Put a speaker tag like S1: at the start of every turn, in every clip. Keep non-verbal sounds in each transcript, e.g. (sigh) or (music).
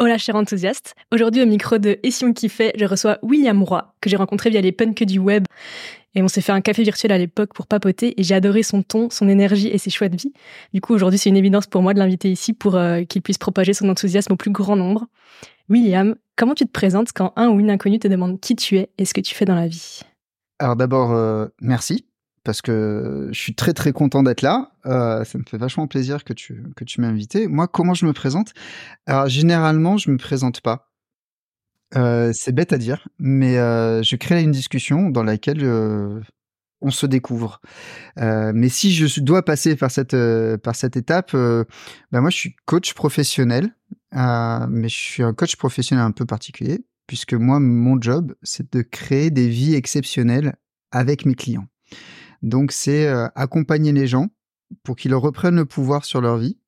S1: Hola cher enthousiaste, aujourd'hui au micro de Et si on je reçois William Roy, que j'ai rencontré via les punks du web. Et on s'est fait un café virtuel à l'époque pour papoter et j'ai adoré son ton, son énergie et ses choix de vie. Du coup aujourd'hui c'est une évidence pour moi de l'inviter ici pour euh, qu'il puisse propager son enthousiasme au plus grand nombre. William, comment tu te présentes quand un ou une inconnue te demande qui tu es et ce que tu fais dans la vie?
S2: Alors d'abord, euh, merci parce que je suis très très content d'être là. Euh, ça me fait vachement plaisir que tu que tu m'aies invité. Moi, comment je me présente? Alors généralement, je me présente pas. Euh, c'est bête à dire, mais euh, je crée une discussion dans laquelle on se découvre. Mais si je dois passer par cette par cette étape, ben moi je suis coach professionnel, mais je suis un coach professionnel un peu particulier puisque moi mon job c'est de créer des vies exceptionnelles avec mes clients. Donc c'est euh, accompagner les gens pour qu'ils reprennent le pouvoir sur leur vie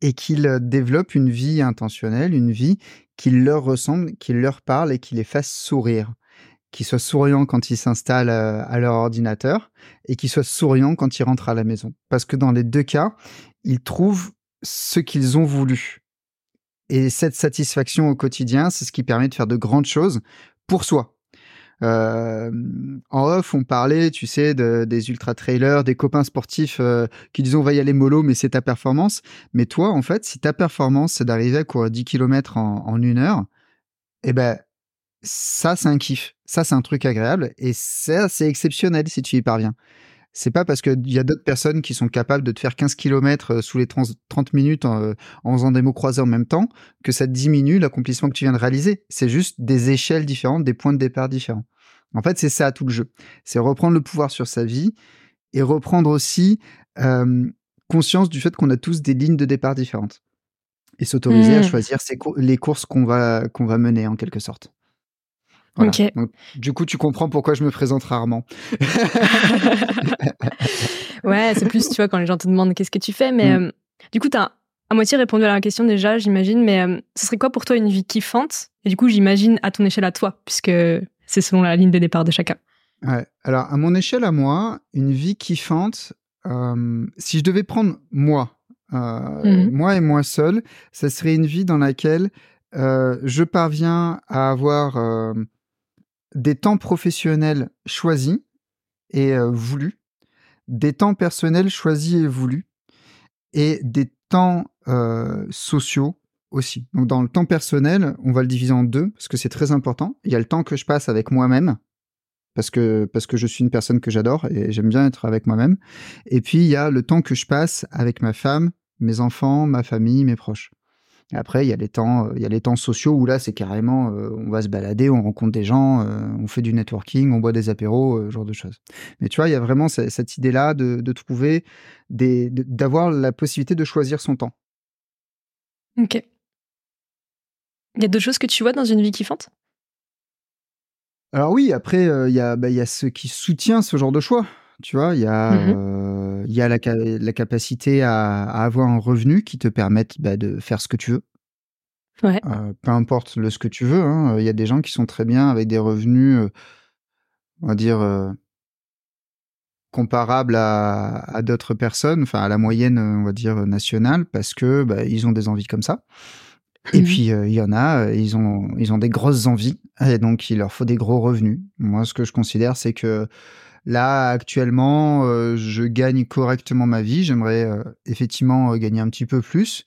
S2: et qu'ils euh, développent une vie intentionnelle, une vie qui leur ressemble, qui leur parle et qui les fasse sourire. Qu'ils soient souriants quand ils s'installent euh, à leur ordinateur et qu'ils soient souriants quand ils rentrent à la maison. Parce que dans les deux cas, ils trouvent ce qu'ils ont voulu. Et cette satisfaction au quotidien, c'est ce qui permet de faire de grandes choses pour soi, euh, en off, on parlait, tu sais, de, des ultra trailers, des copains sportifs euh, qui disent on va y aller mollo, mais c'est ta performance. Mais toi, en fait, si ta performance c'est d'arriver à courir 10 km en, en une heure, eh ben ça c'est un kiff, ça c'est un truc agréable et ça c'est exceptionnel si tu y parviens. C'est pas parce qu'il y a d'autres personnes qui sont capables de te faire 15 km euh, sous les 30 minutes en, en, faisant des mots croisés en même temps que ça diminue l'accomplissement que tu viens de réaliser. C'est juste des échelles différentes, des points de départ différents. En fait, c'est ça tout le jeu. C'est reprendre le pouvoir sur sa vie et reprendre aussi euh, conscience du fait qu'on a tous des lignes de départ différentes et s'autoriser à mmh. choisir les courses qu'on va, qu'on va mener en quelque sorte. Donc, du coup, tu comprends pourquoi je me présente rarement. (laughs)
S1: ouais, c'est plus, tu vois, quand les gens te demandent qu'est-ce que tu fais. Mais mmh. euh, du coup, tu as à moitié répondu à la question déjà, j'imagine. Mais euh, ce serait quoi pour toi une vie kiffante? Et du coup, j'imagine à ton échelle à toi, puisque c'est selon la ligne de départ de chacun.
S2: Ouais. Alors, à mon échelle, à moi, une vie kiffante, euh, si je devais prendre moi, euh, mhm. moi et moi seul, ça serait une vie dans laquelle euh, je parviens à avoir des temps professionnels choisis et voulus, des temps personnels choisis et voulus, et des temps sociaux aussi. Donc dans le temps personnel, on va le diviser en deux parce que c'est très important. Il y a le temps que je passe avec moi-même parce que parce que je suis une personne que j'adore et j'aime bien être avec moi-même. Et puis il y a le temps que je passe avec ma femme, mes enfants, ma famille, mes proches. Après, il y a les temps, il y a les temps sociaux où là, c'est carrément, euh, on va se balader, on rencontre des gens, euh, on fait du networking, on boit des apéros, euh, genre de choses. Mais tu vois, il y a vraiment cette, idée-là de, de, trouver d'avoir la possibilité de choisir son temps.
S1: Ok. Il y a d'autres choses que tu vois dans une vie kiffante
S2: Alors oui, après, euh, il y, a, bah, y a ceux qui soutiennent ce genre de choix. Tu vois, il y a, mmh euh, y a la, la capacité à, avoir un revenu qui te permette bah, de faire ce que tu veux.
S1: Ouais.
S2: Euh, peu importe le ce que tu veux. Hein. Il y a des gens qui sont très bien avec des revenus, on va dire, comparables à, à d'autres personnes, enfin à la moyenne, on va dire, nationale, parce que bah, ils ont des envies comme ça. Et mmh puis euh, il y en a, euh, ils ont ils ont des grosses envies et donc il leur faut des gros revenus. Moi, ce que je considère, c'est que là actuellement, euh, je gagne correctement ma vie. J'aimerais effectivement gagner un petit peu plus,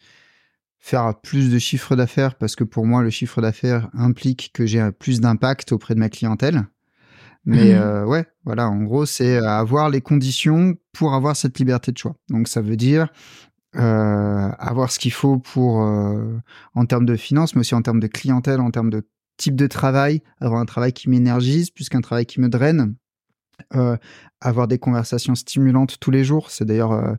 S2: faire plus de chiffre d'affaires parce que pour moi, le chiffre d'affaires implique que j'ai plus d'impact auprès de ma clientèle. Mais mmh ouais, voilà, en gros, c'est avoir les conditions pour avoir cette liberté de choix. Donc ça veut dire euh, avoir ce qu'il faut pour euh, en termes de finances, mais aussi en termes de clientèle, en termes de type de travail, avoir un travail qui m'énergise plus qu'un travail qui me draine. Euh, avoir des conversations stimulantes tous les jours. C'est d'ailleurs, euh,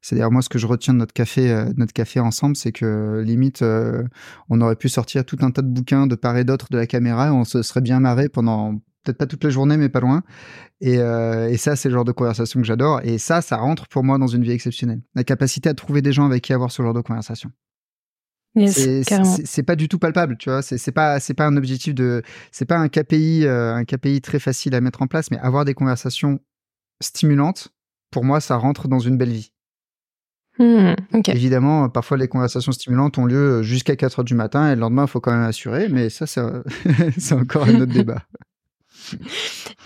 S2: c'est d'ailleurs moi ce que je retiens de notre café, euh, notre café ensemble, c'est que limite, on aurait pu sortir tout un tas de bouquins de part et d'autre de la caméra, et on se serait bien marré pendant peut-être pas toute la journée, mais pas loin. Et, euh, et ça, c'est le genre de conversation que j'adore. Et ça, ça rentre pour moi dans une vie exceptionnelle. La capacité à trouver des gens avec qui avoir ce genre de conversation.
S1: Yes,
S2: c'est pas du tout palpable, tu vois. C'est pas, c'est pas un objectif de, c'est pas un KPI, euh, un KPI très facile à mettre en place, mais avoir des conversations stimulantes, pour moi, ça rentre dans une belle vie.
S1: Hmm,
S2: Évidemment, parfois les conversations stimulantes ont lieu jusqu'à 4 heures du matin et le lendemain, il faut quand même assurer, mais ça, c'est (laughs) encore un autre (laughs) débat.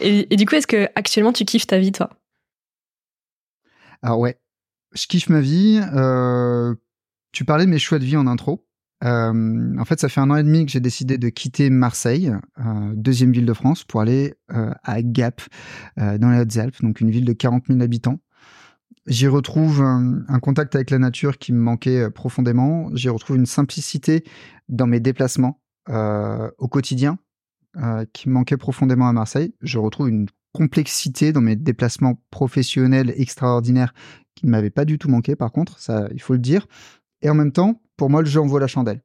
S1: Et, du coup, est-ce que actuellement tu kiffes ta vie, toi?
S2: Alors ouais, je kiffe ma vie. Euh, tu parlais de mes choix de vie en intro. Euh, en fait, ça fait un an et demi que j'ai décidé de quitter Marseille, euh, deuxième ville de France, pour aller à Gap, dans les Hautes-Alpes, donc une ville de 40 000 habitants. J'y retrouve un, contact avec la nature qui me manquait profondément. J'y retrouve une simplicité dans mes déplacements au quotidien qui me manquait profondément à Marseille. Je retrouve une complexité dans mes déplacements professionnels extraordinaires qui ne m'avait pas du tout manqué, par contre, ça, il faut le dire. Et en même temps, pour moi, le jeu en vaut la chandelle.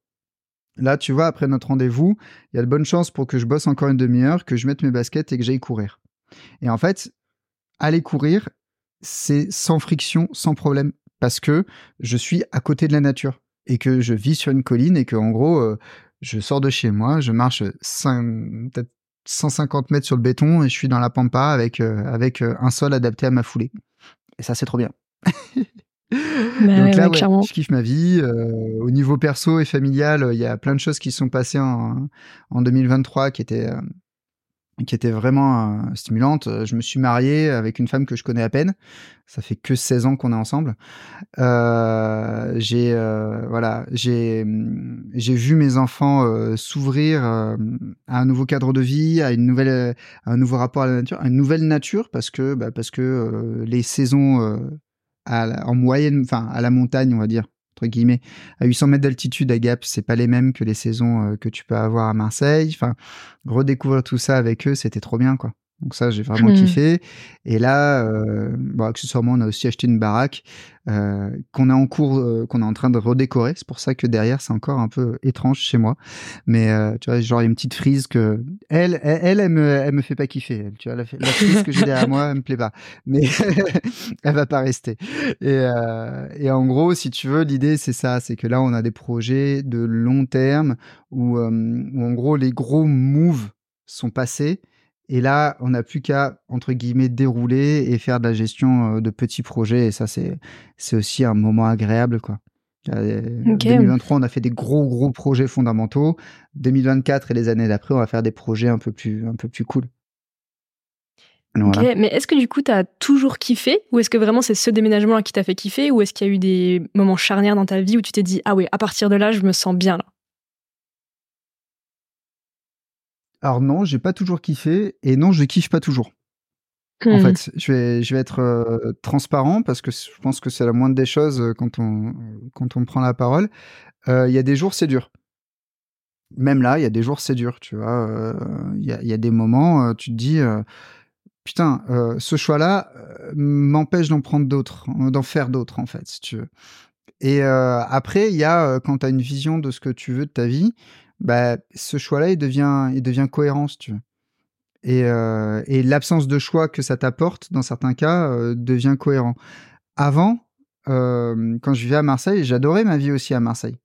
S2: Là, tu vois, après notre rendez-vous, il y a de bonnes chances pour que je bosse encore une demi-heure, que je mette mes baskets et que j'aille courir. Et en fait, aller courir, c'est sans friction, sans problème, parce que je suis à côté de la nature et que je vis sur une colline et que, en gros, euh, je sors de chez moi, je marche peut-être 150 mètres sur le béton et je suis dans la pampa avec, euh, avec euh, un sol adapté à ma foulée. Et ça, c'est trop bien. (laughs)
S1: Bah Donc là, je
S2: kiffe ma vie. au niveau perso et familial, il y a plein de choses qui sont passées en, en 2023 qui étaient, qui était vraiment euh, stimulante. Euh, je me suis marié avec une femme que je connais à peine. Ça fait que 16 ans qu'on est ensemble. Euh, j'ai voilà, j'ai j'ai vu mes enfants s'ouvrir à un nouveau cadre de vie, à un nouveau rapport à la nature, à une nouvelle nature parce que bah, que les saisons en moyenne, enfin à la montagne, on va dire, guillemets, à 800 mètres d'altitude à Gap, c'est pas les mêmes que les saisons euh, que tu peux avoir à Marseille. Enfin, redécouvrir tout ça avec eux, c'était trop bien, quoi. Donc ça, j'ai vraiment hmm. kiffé. Et là, euh, bon, accessoirement, on a aussi acheté une baraque euh, qu'on est en cours, euh, qu'on est en train de redécorer. C'est pour ça que derrière, c'est encore un peu étrange chez moi. Mais tu vois, genre, il y a une petite frise que elle, elle, elle, me, elle me fait pas kiffer. Tu vois, la, frise que j'ai derrière moi, elle me plaît pas. Mais (laughs) elle va pas rester. Et, et en gros, si tu veux, l'idée, c'est ça. C'est que là, on a des projets de long terme où, où en gros, les gros moves sont passés et là, on n'a plus qu'à, entre guillemets, dérouler et faire de la gestion euh, de petits projets. Et ça, c'est, c'est aussi un moment agréable, quoi. En 2023, on a fait des gros, gros projets fondamentaux. 2024 et les années d'après, on va faire des projets un peu plus, un peu plus cool.
S1: Mais est-ce que du coup, tu as toujours kiffé? Ou est-ce que vraiment c'est ce déménagement-là qui t'a fait kiffer? Ou est-ce qu'il y a eu des moments charnières dans ta vie où tu t'es dit, ah oui, à partir de là, je me sens bien là
S2: Alors non, j'ai pas toujours kiffé et non, je kiffe pas toujours. En mmh. fait, je vais, je vais être euh, transparent parce que je pense que c'est la moindre des choses euh, quand on, quand on prend la parole. Euh, il y a des jours, c'est dur. Même là, il y a des jours, c'est dur, tu vois. Il y, a, y, a, des moments, tu te dis, putain, ce choix-là m'empêche d'en prendre d'autres, d'en faire d'autres, en fait, si tu veux. Et après, il y a, quand tu as une vision de ce que tu veux de ta vie, bah, ce choix-là, il devient, il devient cohérent, tu veux. Et, euh, et l'absence de choix que ça t'apporte, dans certains cas, euh, devient cohérent. Avant, euh, quand je vivais à Marseille, j'adorais ma vie aussi à Marseille.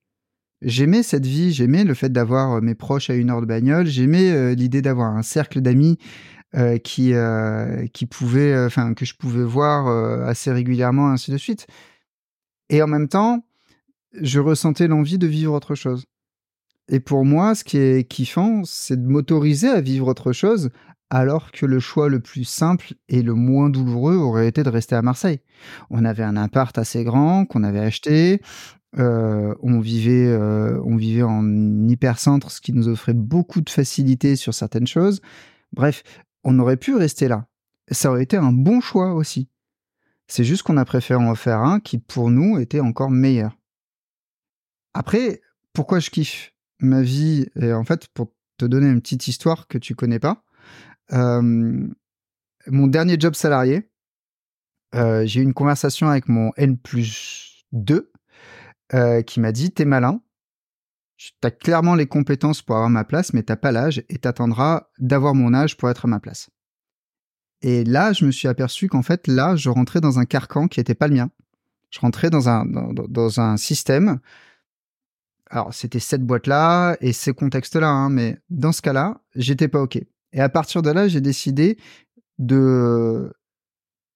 S2: J'aimais cette vie, j'aimais le fait d'avoir mes proches à une heure de bagnole, j'aimais l'idée d'avoir un cercle d'amis qui, qui pouvait, enfin, que je pouvais voir assez régulièrement, ainsi de suite. Et en même temps, je ressentais l'envie de vivre autre chose. Et pour moi, ce qui est kiffant, c'est de m'autoriser à vivre autre chose, alors que le choix le plus simple et le moins douloureux aurait été de rester à Marseille. On avait un appart assez grand qu'on avait acheté. Euh, on vivait, euh, on vivait en hypercentre, ce qui nous offrait beaucoup de facilité sur certaines choses. Bref, on aurait pu rester là. Ça aurait été un bon choix aussi. C'est juste qu'on a préféré en faire un qui, pour nous, était encore meilleur. Après, pourquoi je kiffe? Ma vie, et en fait, pour te donner une petite histoire que tu connais pas, mon dernier job salarié, euh, j'ai eu une conversation avec mon N plus 2 euh, qui m'a dit T'es malin, tu as clairement les compétences pour avoir ma place, mais t'as pas l'âge et t'attendras d'avoir mon âge pour être à ma place. Et là, je me suis aperçu qu'en fait, là, je rentrais dans un carcan qui n'était pas le mien. Je rentrais dans un, dans un système alors c'était cette boîte-là et ces contextes-là, hein, mais dans ce cas-là, j'étais pas ok. Et à partir de là, j'ai décidé de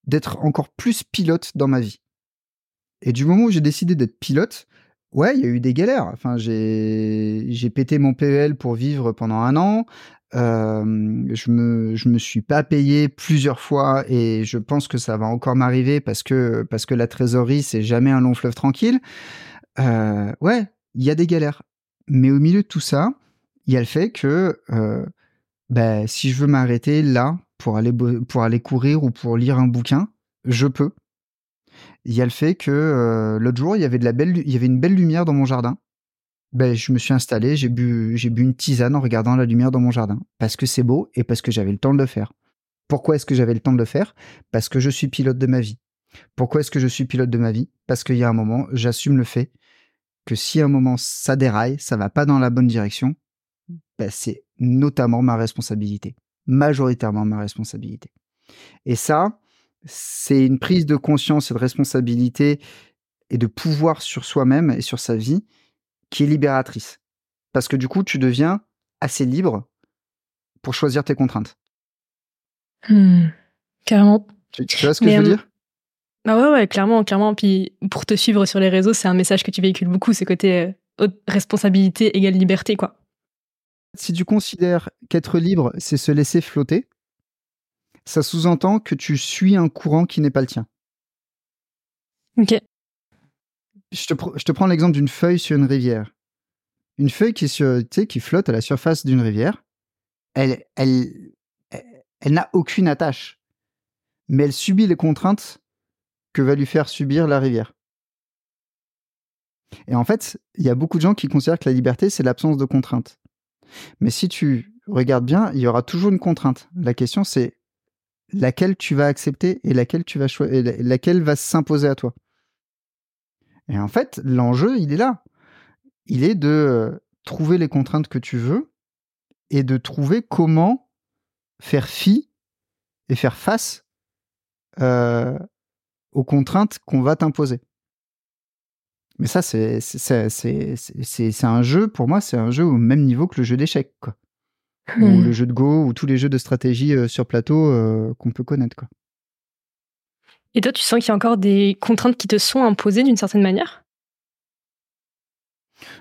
S2: d'être encore plus pilote dans ma vie. Et du moment où j'ai décidé d'être pilote, ouais, il y a eu des galères. Enfin, j'ai pété mon PEL pour vivre pendant un an. Je me je me suis pas payé plusieurs fois et je pense que ça va encore m'arriver parce que parce que la trésorerie c'est jamais un long fleuve tranquille. Ouais, il y a des galères. Mais au milieu de tout ça, il y a le fait que euh, ben, si je veux m'arrêter là pour aller pour aller courir ou pour lire un bouquin, je peux. Il y a le fait que euh, l'autre jour, il y avait de la belle, il y avait une belle lumière dans mon jardin. Ben, je me suis installé, j'ai bu, j'ai bu une tisane en regardant la lumière dans mon jardin. Parce que c'est beau et parce que j'avais le temps de le faire. Pourquoi est-ce que j'avais le temps de le faire? Parce que je suis pilote de ma vie. Pourquoi est-ce que je suis pilote de ma vie? Parce qu'il y a un moment, j'assume le fait que si à un moment ça déraille, ça va pas dans la bonne direction, ben c'est notamment ma responsabilité, majoritairement ma responsabilité. Et ça, c'est une prise de conscience et de responsabilité et de pouvoir sur soi-même et sur sa vie qui est libératrice. Parce que du coup, tu deviens assez libre pour choisir tes contraintes.
S1: Carrément.
S2: Tu, vois ce que je veux dire?
S1: Bah ouais, ouais, clairement, clairement. Puis pour te suivre sur les réseaux, c'est un message que tu véhicules beaucoup, c'est côté euh, responsabilité égale liberté, quoi.
S2: Si tu considères qu'être libre, c'est se laisser flotter, ça sous-entend que tu suis un courant qui n'est pas le tien.
S1: Ok.
S2: Je te, je te prends l'exemple d'une feuille sur une rivière. Une feuille qui, sur, qui flotte à la surface d'une rivière, elle, elle, elle, n'a aucune attache, mais elle subit les contraintes que va lui faire subir la rivière. Et en fait, il y a beaucoup de gens qui considèrent que la liberté, c'est l'absence de contraintes. Mais si tu regardes bien, il y aura toujours une contrainte. La question, c'est laquelle tu vas accepter et laquelle tu vas choisir, laquelle va s'imposer à toi. Et en fait, l'enjeu, il est là. Il est de euh, trouver les contraintes que tu veux et de trouver comment faire fi et faire face euh, aux contraintes qu'on va t'imposer. Mais ça, c'est un jeu, pour moi, c'est un jeu au même niveau que le jeu d'échecs. Quoi ou le jeu de Go, ou tous les jeux de stratégie euh, sur plateau euh, qu'on peut connaître. Quoi.
S1: Et toi, tu sens qu'il y a encore des contraintes qui te sont imposées d'une certaine manière?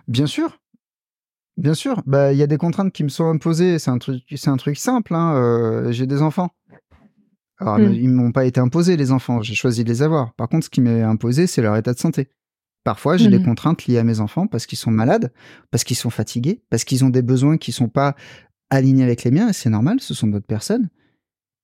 S2: Bien sûr. Bien sûr. Bah, il y a des contraintes qui me sont imposées. C'est un truc, c'est un truc simple. Hein. Euh, j'ai des enfants. Alors, hmm. ils m'ont pas été imposés, les enfants. J'ai choisi de les avoir. Par contre, ce qui m'est imposé, c'est leur état de santé. Parfois, j'ai des hmm. contraintes liées à mes enfants parce qu'ils sont malades, parce qu'ils sont fatigués, parce qu'ils ont des besoins qui sont pas aligné avec les miens, et c'est normal, ce sont d'autres personnes.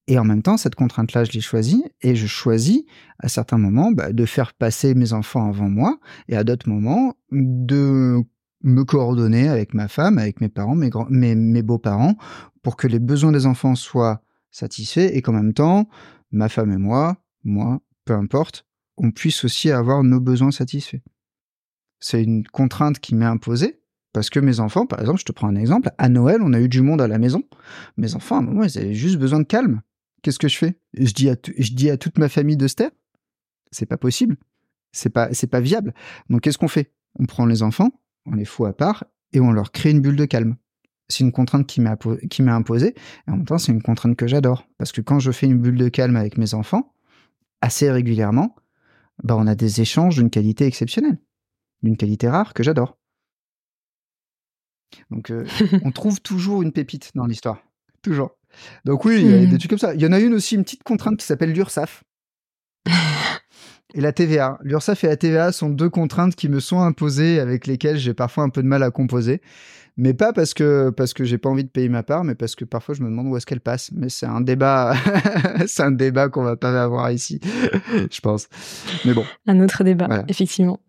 S2: Et en même temps, cette contrainte-là, je l'ai choisie, et je choisis à certains moments bah, de faire passer mes enfants avant moi, et à d'autres moments de me coordonner avec ma femme, avec mes parents, mes, grands, mes, mes beaux-parents, pour que les besoins des enfants soient satisfaits, et qu'en même temps, ma femme et moi, moi, peu importe, on puisse aussi avoir nos besoins satisfaits. C'est une contrainte qui m'est imposée, parce que mes enfants, par exemple, je te prends un exemple, à Noël, on a eu du monde à la maison. Mes enfants, à un moment, ils avaient juste besoin de calme. Qu'est-ce que je fais? Je dis, à je dis à toute ma famille de se taire? C'est pas possible. C'est pas, c'est pas viable. Donc, qu'est-ce qu'on fait? On prend les enfants, on les fout à part et on leur crée une bulle de calme. C'est une contrainte qui m'a, qui m'a imposée. Et en même temps, c'est une contrainte que j'adore. Parce que quand je fais une bulle de calme avec mes enfants, assez régulièrement, bah, on a des échanges d'une qualité exceptionnelle. D'une qualité rare que j'adore. Donc, euh, (laughs) on trouve toujours une pépite dans l'histoire. Toujours. Donc, oui, il y a des hmm. trucs comme ça. Il y en a une aussi, une petite contrainte qui s'appelle l'URSAF. Et la TVA. L'URSAF et la TVA sont deux contraintes qui me sont imposées, avec lesquelles j'ai parfois un peu de mal à composer. Mais pas parce que parce que j'ai pas envie de payer ma part, mais parce que parfois je me demande où est-ce qu'elle passe. Mais c'est un débat, (laughs) c'est un débat qu'on va pas avoir ici, (laughs) je pense. Mais bon.
S1: Un autre débat, effectivement.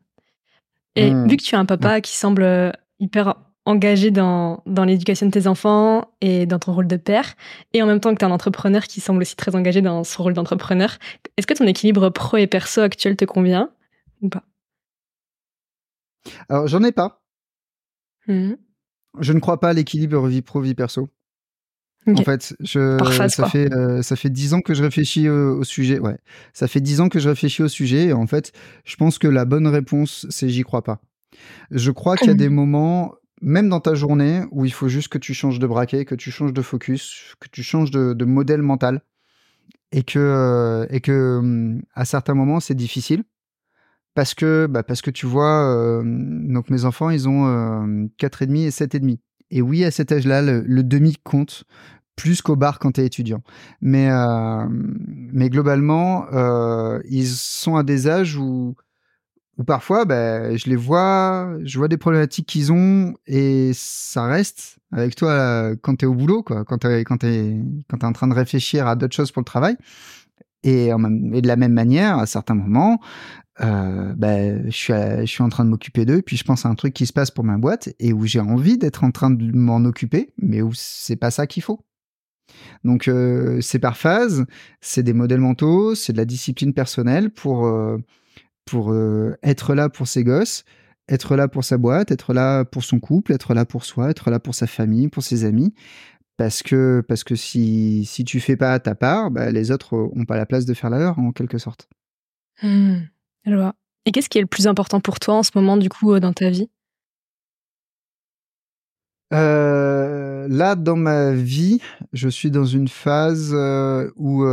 S1: Et hmm. vu que tu as un papa qui semble euh, hyper engagé dans, dans l'éducation de tes enfants et dans ton rôle de père, et en même temps que tu es un entrepreneur qui semble aussi très engagé dans son rôle d'entrepreneur, est-ce que ton équilibre pro et perso actuel te convient ou pas?
S2: Alors, j'en ai pas. Mmh. Je ne crois pas à l'équilibre vie pro, vie perso. En fait, je, ça, fait, euh, ça fait dix ans que je réfléchis au, sujet. Ouais, ça fait dix ans que je réfléchis au sujet. Et en fait, je pense que la bonne réponse, c'est j'y crois pas. Je crois qu'il y a des moments même dans ta journée où il faut juste que tu changes de braquet, que tu changes de focus, que tu changes de, modèle mental et que, euh, et que hum, à certains moments c'est difficile parce que, bah, parce que tu vois, euh, donc mes enfants, ils ont euh, 4,5 et 7,5. Et oui, à cet âge-là, le, demi compte plus qu'au bar quand tu es étudiant. Mais, euh, mais globalement, ils sont à des âges où, où parfois, bah, je les vois, je vois des problématiques qu'ils ont et ça reste avec toi quand tu es au boulot, quoi, quand tu es, quand es, quand es en train de réfléchir à d'autres choses pour le travail. Et, et, de la même manière, à certains moments, euh, ben, je, suis je suis en train de m'occuper d'eux, puis je pense à un truc qui se passe pour ma boîte et où j'ai envie d'être en train de m'en occuper, mais où c'est pas ça qu'il faut. Donc euh, c'est par phase, c'est des modèles mentaux, c'est de la discipline personnelle pour euh, pour euh, être là pour ses gosses, être là pour sa boîte, être là pour son couple, être là pour soi, être là pour sa famille, pour ses amis. Parce que, parce que si, si tu fais pas ta part, bah, les autres ont pas la place de faire la leur, en quelque sorte.
S1: Mmh. Et qu'est-ce qui est le plus important pour toi en ce moment, du coup, euh, dans ta vie?
S2: Euh, Là, dans ma vie, je suis dans une phase euh, où,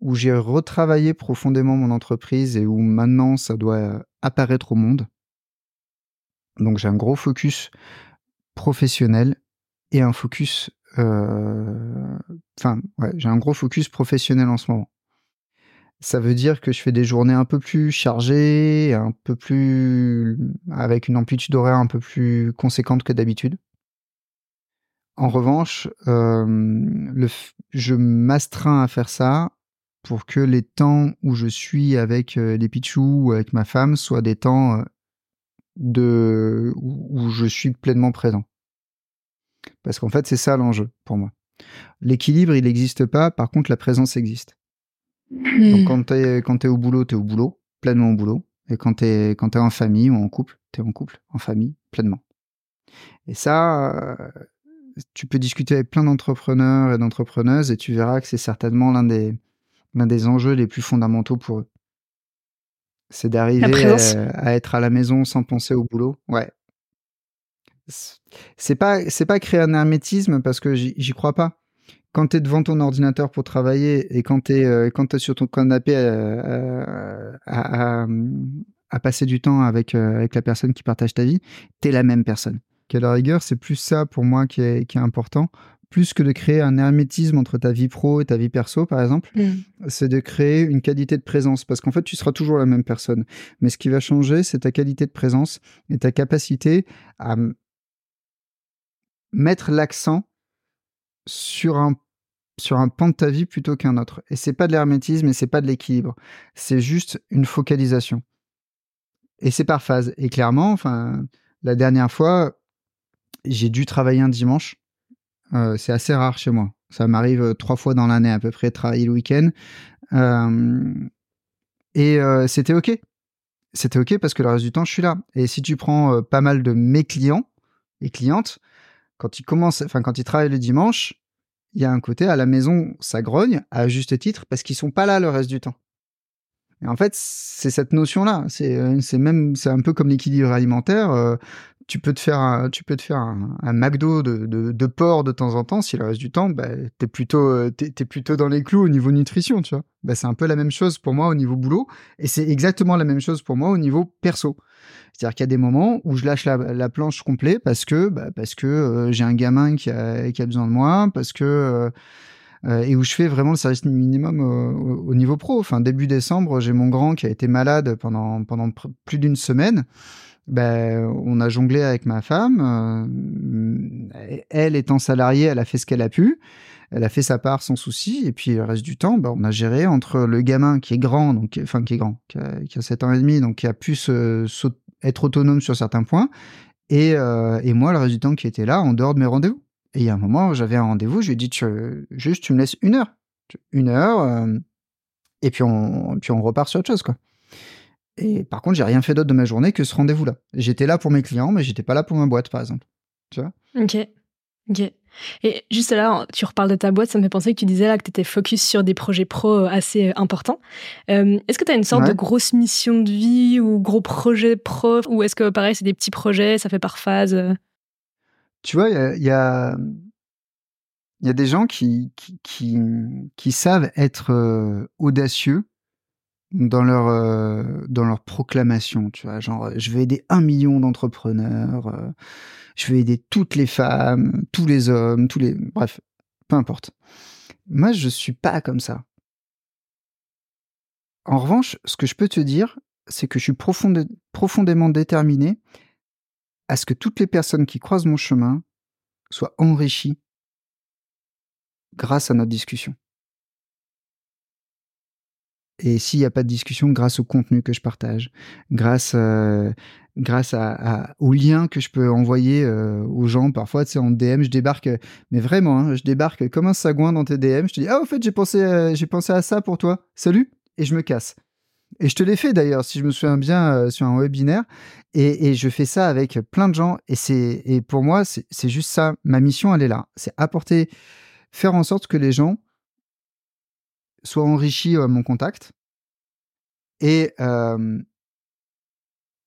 S2: où j'ai retravaillé profondément mon entreprise et où maintenant ça doit apparaître au monde. Donc j'ai un gros focus professionnel et un focus... Enfin, ouais, j'ai un gros focus professionnel en ce moment. Ça veut dire que je fais des journées un peu plus chargées, un peu plus avec une amplitude horaire un peu plus conséquente que d'habitude. En revanche, euh, je m'astreins à faire ça pour que les temps où je suis avec euh, les pitchous ou avec ma femme soient des temps euh, de où je suis pleinement présent. Parce qu'en fait, c'est ça l'enjeu pour moi. L'équilibre, il n'existe pas, par contre, la présence existe. Donc quand t'es quand es au boulot, t'es au boulot, pleinement au boulot. Et quand t'es quand es en famille ou en couple, t'es en couple, en famille, pleinement. Et ça, euh, tu peux discuter avec plein d'entrepreneurs et d'entrepreneuses et tu verras que c'est certainement l'un des l'un des enjeux les plus fondamentaux pour eux. C'est d'arriver à, être à la maison sans penser au boulot. Ouais. C'est pas c'est pas créer un hermétisme parce que j'y crois pas quand tu es devant ton ordinateur pour travailler et quand tu es, euh, es sur ton canapé euh, euh, à, à, passer du temps avec, avec la personne qui partage ta vie, tu es la même personne. À la rigueur, c'est plus ça pour moi qui est, qui est important plus que de créer un hermétisme entre ta vie pro et ta vie perso, par exemple, mm. c'est de créer une qualité de présence. Parce qu'en fait, tu seras toujours la même personne. Mais ce qui va changer, c'est ta qualité de présence et ta capacité à mettre l'accent sur un sur un pan de ta vie plutôt qu'un autre. Et c'est pas de l'hermétisme et c'est pas de l'équilibre. C'est juste une focalisation. Et c'est par phase. Et clairement, enfin, la dernière fois, j'ai dû travailler un dimanche. Euh, c'est assez rare chez moi. Ça m'arrive euh, trois fois dans l'année à peu près travailler le week-end. Euh, et c'était OK. C'était OK parce que le reste du temps, je suis là. Et si tu prends pas mal de mes clients et clientes, quand ils commencent, quand ils travaillent le dimanche, il y a un côté à la maison, ça grogne à juste titre parce qu'ils sont pas là le reste du temps. Et en fait, c'est cette notion-là. C'est, euh, c'est même, c'est un peu comme l'équilibre alimentaire. Euh, tu peux te faire un, tu peux te faire un, McDo de, de, porc de temps en temps. Si le reste du temps, bah, t'es plutôt, euh, t'es, plutôt dans les clous au niveau nutrition, tu vois. Bah, c'est un peu la même chose pour moi au niveau boulot. Et c'est exactement la même chose pour moi au niveau perso. C'est-à-dire qu'il y a des moments où je lâche la, planche complète parce que, bah, parce que j'ai un gamin qui a, besoin de moi, parce que euh, et où je fais vraiment le service minimum au, niveau pro. Enfin, début décembre, j'ai mon grand qui a été malade pendant pendant plus d'une semaine. Ben, on a jonglé avec ma femme. elle étant salariée, elle a fait ce qu'elle a pu. Elle a fait sa part sans souci. Et puis le reste du temps, ben, on a géré entre le gamin qui est grand, donc enfin qui est grand, qui a, qui a 7 ans et demi, donc qui a pu être autonome sur certains points. Et, euh, et, moi, le reste du temps qui était là, en dehors de mes rendez-vous. Et il y a un moment, j'avais un rendez-vous, je lui ai dit, juste, tu me laisses une heure. Une heure, euh, et puis on, puis on repart sur autre chose, quoi. Et par contre, j'ai rien fait d'autre de ma journée que ce rendez-vous-là. J'étais là pour mes clients, mais j'étais pas là pour ma boîte, par exemple. Tu vois?
S1: Ok. Ok. Et juste là, tu reparles de ta boîte, ça me fait penser que tu disais là que tu étais focus sur des projets pro euh, assez euh, importants. Euh, est-ce que tu as une sorte de grosse mission de vie ou gros projet pro? Ou est-ce que pareil, c'est des petits projets, ça fait par phase
S2: Tu vois, il y a, y, a, des gens qui, qui, savent être audacieux dans leur, euh, dans leur proclamation, tu vois, genre, je vais aider un million d'entrepreneurs, euh, je vais aider toutes les femmes, tous les hommes, tous les... Bref, peu importe. Moi, je suis pas comme ça. En revanche, ce que je peux te dire, c'est que je suis profondément déterminé à ce que toutes les personnes qui croisent mon chemin soient enrichies grâce à notre discussion. Et s'il n'y a pas de discussion, grâce au contenu que je partage, grâce, euh, grâce à, aux liens que je peux envoyer euh, aux gens, parfois, tu sais, en DM, je débarque, mais vraiment, hein, je débarque comme un sagouin dans tes DM, je te dis, ah, au fait, euh, j'ai pensé à ça pour toi, salut, et je me casse. Et je te l'ai fait d'ailleurs, si je me souviens bien, sur un webinaire, et, je fais ça avec plein de gens, et, et pour moi, c'est, juste ça, ma mission, elle est là, c'est apporter, faire en sorte que les gens soit enrichi à mon contact. Et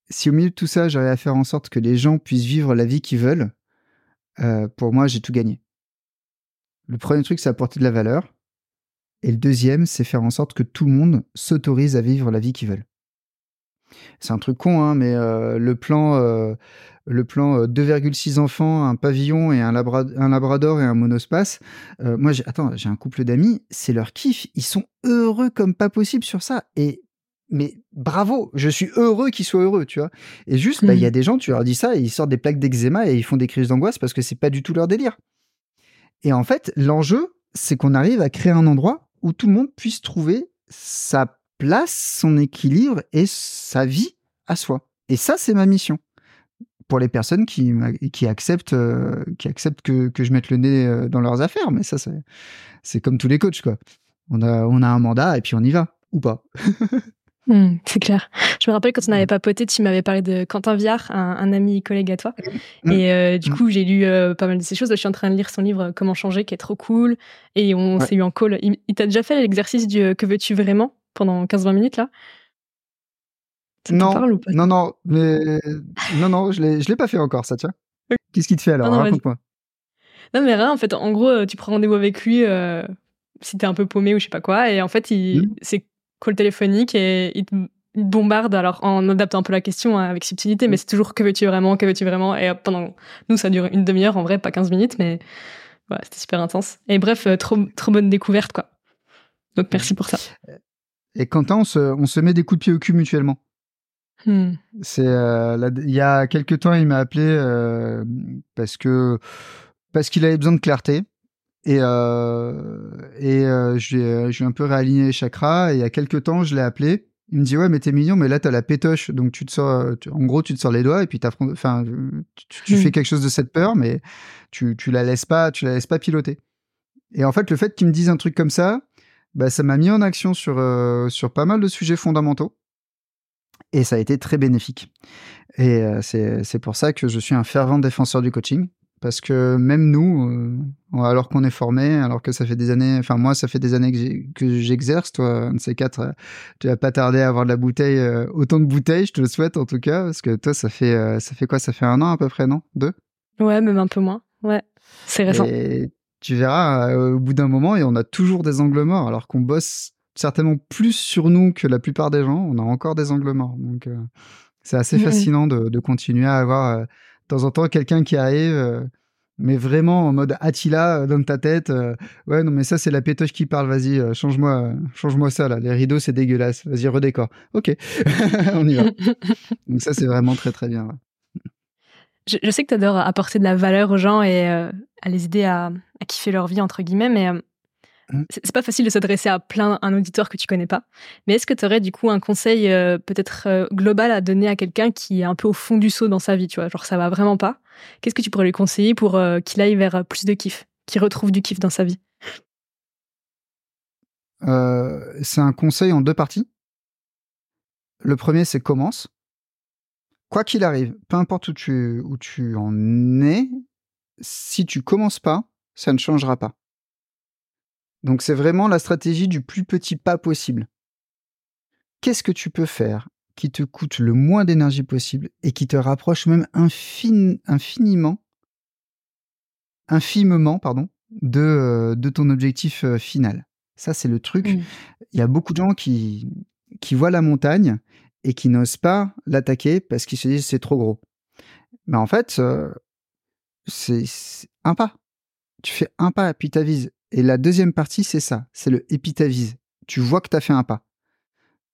S2: si au milieu de tout ça, j'arrive à faire en sorte que les gens puissent vivre la vie qu'ils veulent, pour moi, j'ai tout gagné. Le premier truc, c'est apporter de la valeur. Et le deuxième, c'est faire en sorte que tout le monde s'autorise à vivre la vie qu'ils veulent. C'est un truc con, hein, mais le plan, le plan 2,6 euh, enfants, un pavillon et un, un labrador et un monospace. Euh, moi, j'ai, attends, j'ai un couple d'amis, c'est leur kiff. Ils sont heureux comme pas possible sur ça. Et mais bravo, je suis heureux qu'ils soient heureux, tu vois. Et juste, bah, il y a mmh. des gens, tu leur dis ça, et ils sortent des plaques d'eczéma et ils font des crises d'angoisse parce que c'est pas du tout leur délire. Et en fait, l'enjeu, c'est qu'on arrive à créer un endroit où tout le monde puisse trouver sa place, son équilibre et sa vie à soi. Et ça, c'est ma mission pour les personnes qui, acceptent, euh, que, je mette le nez euh, dans leurs affaires. Mais ça, c'est comme tous les coachs, quoi. On a un mandat et puis on y va, ou pas. (laughs)
S1: Hmm, c'est clair. Je me rappelle quand on avait papoté, tu m'avais parlé de Quentin Viard, un, ami collègue à toi. Hmm. Et euh, du hmm. coup, j'ai lu pas mal de ces choses. Je suis en train de lire son livre Comment changer, qui est trop cool. Et on s'est eu en call. Il, il t'a déjà fait l'exercice du Que veux-tu vraiment pendant 15-20 minutes là?
S2: Non, non, non, mais non, non, je l'ai, je l'ai pas fait encore, ça, tiens. Qu'est-ce qui te fait alors? Raconte-moi.
S1: Non, mais rien, en fait, en gros, euh, tu prends rendez-vous avec lui euh, si t'es un peu paumé ou je sais pas quoi, et en fait, il, mmh. c'est call téléphonique et il te, bombarde, alors en adaptant un peu la question hein, avec subtilité, mais mmh. c'est toujours que veux-tu vraiment, que veux-tu vraiment, et pendant, nous, ça dure une demi-heure, en vrai, pas 15 minutes, mais voilà, c'était super intense. Et bref, euh, trop, trop bonne découverte, quoi. Donc merci pour ça.
S2: Et Quentin, on se, on se met des coups de pied au cul mutuellement. Hmm. C'est euh, il y a quelques temps, il m'a appelé euh, parce que parce qu'il avait besoin de clarté et euh, et je lui ai un peu réaligné les chakras. Et il y a quelques temps, je l'ai appelé. Il me dit ouais mais t'es mignon mais là t'as la pétoche donc tu te sors en gros tu te sors les doigts et puis enfin tu, fais hmm. quelque chose de cette peur mais tu tu la laisses pas tu la laisses pas piloter. Et en fait le fait qu'il me dise un truc comme ça, bah ça m'a mis en action sur sur pas mal de sujets fondamentaux et ça a été très bénéfique. Et euh, c'est pour ça que je suis un fervent défenseur du coaching. Parce que même nous, euh, alors qu'on est formé, alors que ça fait des années, enfin moi ça fait des années que j'exerce, toi un de ces quatre, euh, tu vas pas tarder à avoir de la bouteille, autant de bouteilles, je te le souhaite en tout cas, parce que toi ça fait ça fait quoi? Ça fait un an à peu près, non? Deux?
S1: Ouais, même un peu moins. Ouais, c'est récent.
S2: Et tu verras au bout d'un moment, et on a toujours des angles morts, alors qu'on bosse certainement plus sur nous que la plupart des gens. On a encore des angles morts. Donc, euh, c'est assez fascinant de, continuer à avoir euh, temps en temps quelqu'un qui arrive, euh, mais vraiment en mode Attila dans ta tête. ouais, non, mais ça, c'est la pétoche qui parle. Vas-y, change-moi change-moi ça, là. Les rideaux, c'est dégueulasse. Vas-y, redécore. Ok, (laughs) on y va. (laughs) Donc, ça, c'est vraiment très, très bien.
S1: Je, sais que tu adores apporter de la valeur aux gens et à les aider à, à, kiffer leur vie, entre guillemets, mais. C'est pas facile de s'adresser à plein un auditeur que tu connais pas. Mais est-ce que tu aurais du coup un conseil euh, peut-être euh, global à donner à quelqu'un qui est un peu au fond du saut dans sa vie, tu vois, genre ça va vraiment pas Qu'est-ce que tu pourrais lui conseiller pour euh, qu'il aille vers plus de kiff, qu'il retrouve du kiff dans sa vie?
S2: C'est un conseil en deux parties. Le premier, c'est commence. Quoi qu'il arrive, peu importe où tu, où tu en es, si tu commences pas, ça ne changera pas. Donc c'est vraiment la stratégie du plus petit pas possible. Qu'est-ce que tu peux faire qui te coûte le moins d'énergie possible et qui te rapproche même infiniment, infimement, pardon, de, euh, de ton objectif euh, final? Ça, c'est le truc. Mmh. Il y a beaucoup de gens qui, qui voient la montagne et qui n'osent pas l'attaquer parce qu'ils se disent c'est trop gros. Mais en fait, euh, c'est un pas. Tu fais un pas, puis t'avises. Et la deuxième partie, c'est ça, c'est le épitavise. Tu vois que tu as fait un pas.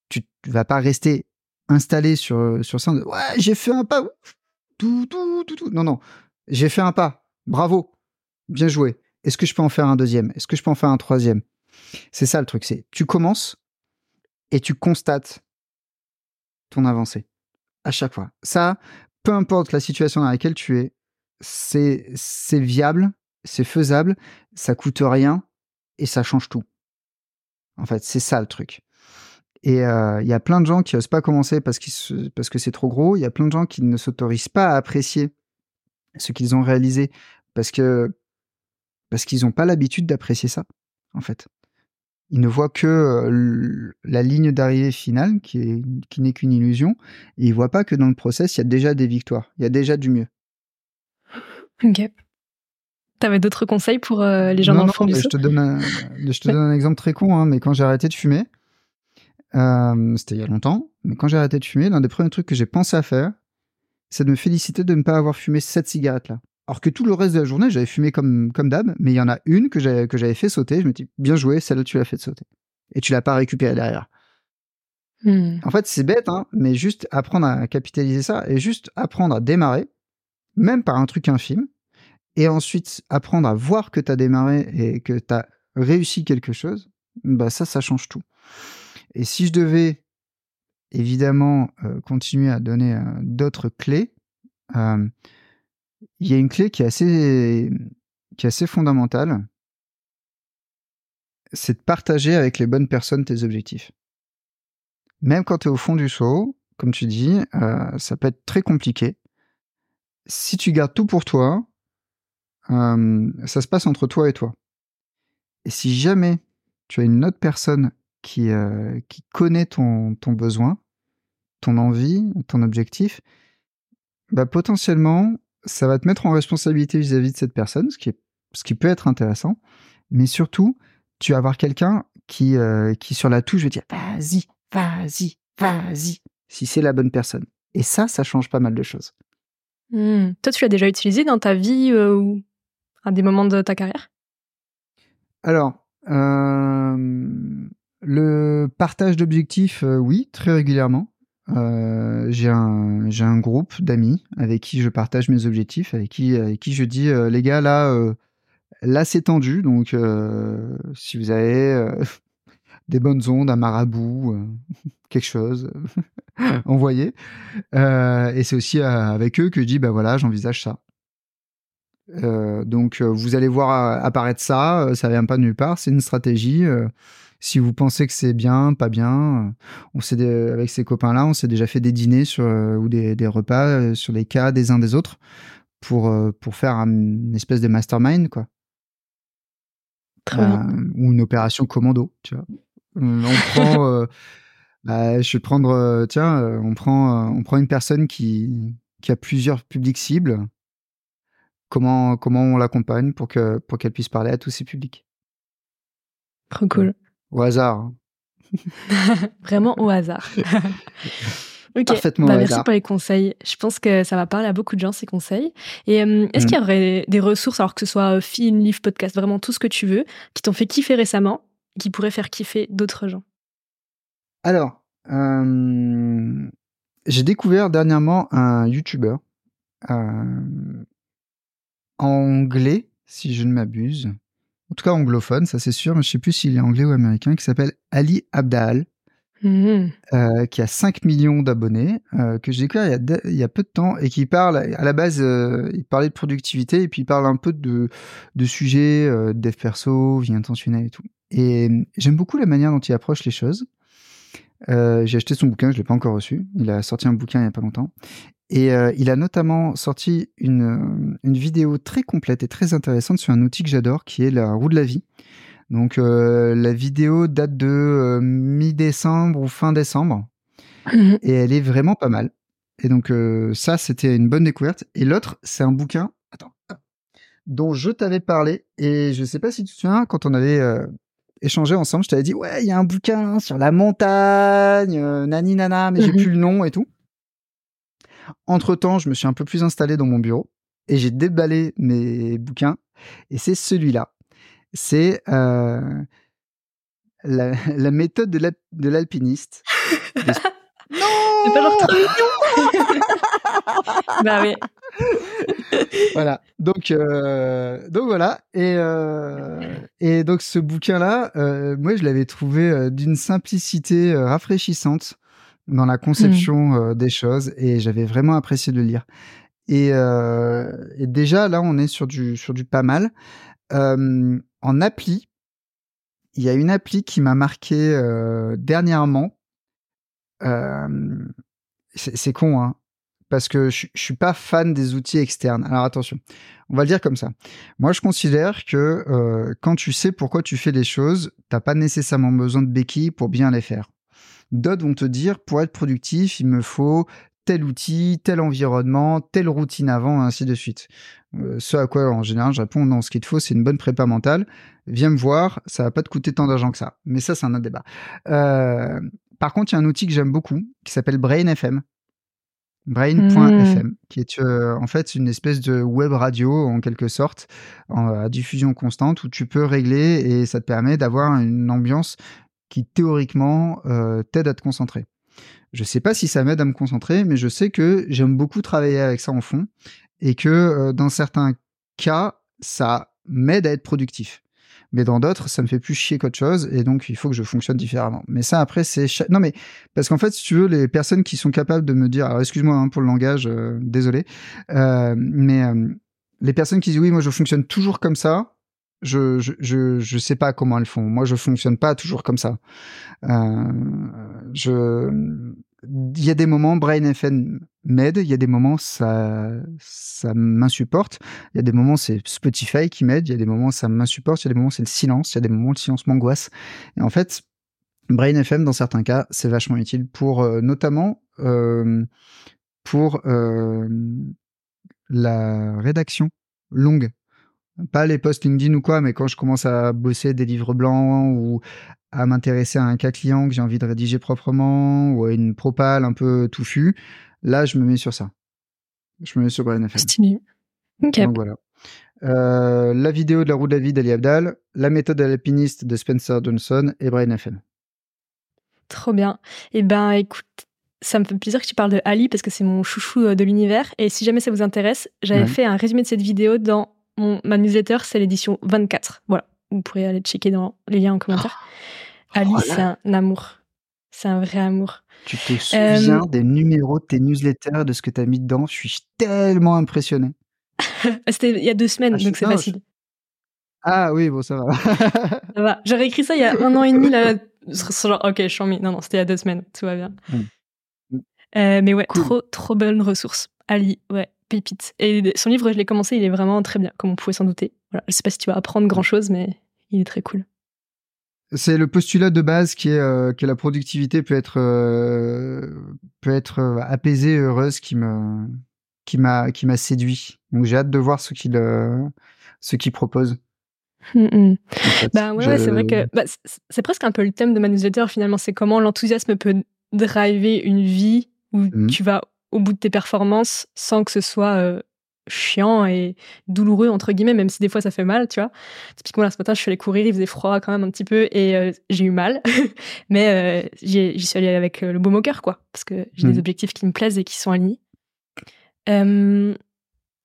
S2: Tu vas pas rester installé sur, sur ça. Ouais, j'ai fait un pas. Tout, tout, tout, tout. Non, non. J'ai fait un pas. Bravo. Bien joué. Est-ce que je peux en faire un deuxième? Est-ce que je peux en faire un troisième? C'est ça le truc. C'est tu commences et tu constates ton avancée à chaque fois. Ça, peu importe la situation dans laquelle tu es, c'est viable, c'est faisable, ça coûte rien et ça change tout. En fait, c'est ça le truc. Et euh, il y a plein de gens qui n'osent pas commencer parce, que c'est trop gros. Il y a plein de gens qui ne s'autorisent pas à apprécier ce qu'ils ont réalisé parce qu'ils n'ont pas l'habitude d'apprécier ça, en fait. Ils ne voient que euh, la ligne d'arrivée finale, qui, est, qui n'est qu'une illusion, et ils voient pas que dans le process, il y a déjà des victoires, il y a déjà du mieux.
S1: T'avais d'autres conseils pour euh, les gens dans le fond du
S2: je te donne un, je te donne un exemple très con, hein, mais quand j'ai arrêté de fumer, euh, c'était il y a longtemps, mais quand j'ai arrêté de fumer, l'un des premiers trucs que j'ai pensé à faire, c'est de me féliciter de ne pas avoir fumé cette cigarette-là. Alors que tout le reste de la journée, j'avais fumé comme, comme d'hab, mais il y en a une que j'avais, que j'avais fait sauter. Je me dis, bien joué, celle-là, tu l'as fait sauter. Et tu l'as pas récupérée derrière. Hmm. En fait, c'est bête, hein, mais juste apprendre à capitaliser ça et juste apprendre à démarrer, même par un truc infime, et ensuite apprendre à voir que tu as démarré et que tu as réussi quelque chose, bah ça, ça change tout. Et si je devais évidemment euh, continuer à donner euh, d'autres clés, euh, il y a une clé qui est assez, qui est assez fondamentale. C'est de partager avec les bonnes personnes tes objectifs. Même quand tu es au fond du seau, comme tu dis, ça peut être très compliqué. Si tu gardes tout pour toi, ça se passe entre toi et toi. Et si jamais tu as une autre personne qui, euh, qui connaît ton, ton besoin, ton envie, ton objectif, bah potentiellement, ça va te mettre en responsabilité vis-à-vis de cette personne, ce qui, est, ce qui peut être intéressant. Mais surtout, tu vas avoir quelqu'un qui, euh, qui, sur la touche, va dire vas-y, vas-y, vas-y, si c'est la bonne personne. Et ça, ça change pas mal de choses.
S1: Mmh. Toi, tu l'as déjà utilisé dans ta vie euh, à des moments de ta carrière?
S2: Alors, euh, le partage d'objectifs, euh, oui, très régulièrement. Euh, j'ai un, groupe d'amis avec qui je partage mes objectifs, avec qui, je dis, les gars, là, là c'est tendu, donc si vous avez (laughs) des bonnes ondes, un marabout, (laughs) quelque chose, (laughs) envoyez. et c'est aussi avec eux que je dis, bah voilà, j'envisage ça. Donc vous allez voir apparaître ça, ça vient pas de nulle part, c'est une stratégie. Si vous pensez que c'est bien, pas bien, euh, on s'est avec ces copains-là, on s'est déjà fait des dîners sur, euh, ou des, des, repas euh, sur les cas des uns des autres pour, pour faire une espèce de mastermind, quoi. ou une opération commando, tu vois. On prend, (laughs) bah, je vais prendre, tiens, on prend, on prend une personne qui, qui a plusieurs publics cibles. Comment, comment on l'accompagne pour que, pour qu'elle puisse parler à tous ces publics.
S1: Trop cool.
S2: Au hasard. Hein. (laughs)
S1: Vraiment au hasard. (laughs) ok,
S2: Parfaitement
S1: bah,
S2: au
S1: merci
S2: hasard.
S1: pour les conseils. Je pense que ça va parler à beaucoup de gens ces conseils. Et euh, est-ce
S2: Mm.
S1: qu'il y aurait des ressources, alors que ce soit euh, film, livre, podcast, vraiment tout ce que tu veux, qui t'ont fait kiffer récemment, qui pourraient faire kiffer d'autres gens?
S2: Alors, euh, j'ai découvert dernièrement un YouTuber euh, anglais, si je ne m'abuse. En tout cas anglophone, ça c'est sûr, mais je sais plus s'il est anglais ou américain, qui s'appelle Ali Abdal,
S1: Mhm.
S2: euh, qui a 5 millions d'abonnés, euh, que j'ai découvert il y, a de- il y a peu de temps et qui parle, à la base, euh, il parlait de productivité et puis il parle un peu de, de sujets, dev perso, vie intentionnelle et tout. Et j'aime beaucoup la manière dont il approche les choses. Euh, j'ai acheté son bouquin, je l'ai pas encore reçu. Il a sorti un bouquin il y a pas longtemps. Et euh, il a notamment sorti une, euh, une vidéo très complète et très intéressante sur un outil que j'adore, qui est la roue de la vie. Donc euh, la vidéo date de euh, mi-décembre ou fin décembre
S1: Mhm.
S2: et elle est vraiment pas mal. Et donc euh, ça, c'était une bonne découverte. Et l'autre, c'est un bouquin attends, dont je t'avais parlé et je sais pas si tu te souviens quand on avait échangé ensemble. Je t'avais dit, ouais, il y a un bouquin sur la montagne, nani nana, mais j'ai
S1: Mhm.
S2: plus le nom et tout. Entre temps, je me suis un peu plus installé dans mon bureau et j'ai déballé mes bouquins. Et c'est celui-là. C'est euh, la, la méthode de l'al- de l'alpiniste. De- (laughs) non
S1: C'est pas genre trop mignon Bah oui.
S2: voilà. Donc, euh, donc voilà. Et, euh, et donc ce bouquin-là, euh, moi, je l'avais trouvé d'une simplicité euh, rafraîchissante dans la conception euh, des choses, et j'avais vraiment apprécié de le lire. Et, euh, et déjà là, on est sur du sur du pas mal. En appli, il y a une appli qui m'a marqué euh, dernièrement. C'est c'est con, hein, parce que je, je suis pas fan des outils externes. Alors attention, on va le dire comme ça. Moi, je considère que euh, quand tu sais pourquoi tu fais les choses, t'as pas nécessairement besoin de béquilles pour bien les faire. D'autres vont te dire, pour être productif, il me faut tel outil, tel environnement, telle routine avant, ainsi de suite. Euh, ce à quoi, en général, je réponds, non, ce qu'il te faut, c'est une bonne prépa mentale. Viens me voir, ça va pas te coûter tant d'argent que ça. Mais ça, c'est un autre débat. Euh, par contre, il y a un outil que j'aime beaucoup, qui s'appelle Brain FM. Brain.fm, qui est euh, en fait une espèce de web radio en quelque sorte, en, à diffusion constante, où tu peux régler et ça te permet d'avoir une ambiance qui théoriquement euh, t'aide à te concentrer. Je sais pas si ça m'aide à me concentrer, mais je sais que j'aime beaucoup travailler avec ça en fond et que euh, dans certains cas, ça m'aide à être productif. Mais dans d'autres, ça me fait plus chier qu'autre chose et donc il faut que je fonctionne différemment. Mais ça, après, c'est non mais parce qu'en fait, si tu veux, les personnes qui sont capables de me dire, alors excuse-moi hein, pour le langage, euh, désolé, euh, mais les personnes qui disent oui, moi je fonctionne toujours comme ça, je je je, je sais pas comment elles font. Moi, je fonctionne pas toujours comme ça. Euh, je il y a des moments Brain FM m'aide, il y a des moments ça ça m'insupporte, il y a des moments c'est Spotify qui m'aide, il y a des moments ça m'insupporte, il y a des moments c'est le silence, il y a des moments le silence m'angoisse. Et en fait, Brain FM dans certains cas, c'est vachement utile pour euh, notamment euh, pour euh, la rédaction longue. Pas les posts LinkedIn ou quoi, mais quand je commence à bosser des livres blancs ou à m'intéresser à un cas client que j'ai envie de rédiger proprement ou à une propale un peu touffue, là, je me mets sur ça. Je me mets sur Brain FM.
S1: Stylé. Ok.
S2: Donc voilà. Euh, la vidéo de la roue de la vie d'Ali Abdal, la méthode de l'alpiniste de Spencer Johnson et Brain FM.
S1: Trop bien. Et ben, écoute, ça me fait plaisir que tu parles de Ali parce que c'est mon chouchou euh, de l'univers. Et si jamais ça vous intéresse, j'avais
S2: Ouais.
S1: fait un résumé de cette vidéo dans mon, ma newsletter, c'est l'édition 24. Voilà. Vous pourrez aller checker dans les liens en commentaire. Ali,
S2: Oh là.
S1: c'est un amour. C'est un vrai amour.
S2: Tu te souviens des numéros de tes newsletters, de ce que tu as mis dedans? Je suis tellement impressionné. (laughs)
S1: C'était il y a deux semaines,
S2: Ah,
S1: donc c'est facile.
S2: Ah oui, bon, ça va. (laughs)
S1: Ça va. J'aurais écrit ça il y a un an et demi, là. genre, ok, je suis en mi- Non, non, c'était il y a deux semaines. Tout va bien.
S2: Mm.
S1: Euh, mais ouais,
S2: Cool.
S1: trop, trop bonne ressource. Ali, ouais, pépite. Et son livre, je l'ai commencé, il est vraiment très bien, comme on pouvait s'en douter. Voilà. Je sais pas si tu vas apprendre grand chose, mais il est très cool.
S2: C'est le postulat de base qui est euh, que la productivité peut être euh, peut être euh, apaisée, heureuse, qui me qui m'a qui m'a séduit. Donc j'ai hâte de voir ce qu'il ce qu'il propose.
S1: Mm,
S2: en fait.
S1: Bah ouais, c'est vrai que bah, c'est- presque un peu le thème de ma newsletter finalement. C'est comment l'enthousiasme peut driver une vie où
S2: Mhm.
S1: tu vas au bout de tes performances sans que ce soit euh, chiant et douloureux entre guillemets, même si des fois ça fait mal, tu vois. Typiquement là ce matin, je suis allée courir, il faisait froid quand même un petit peu et euh, j'ai eu mal, (laughs) mais euh, j'y suis allée avec le baume au cœur quoi, parce que j'ai des objectifs qui me plaisent et qui sont alignés.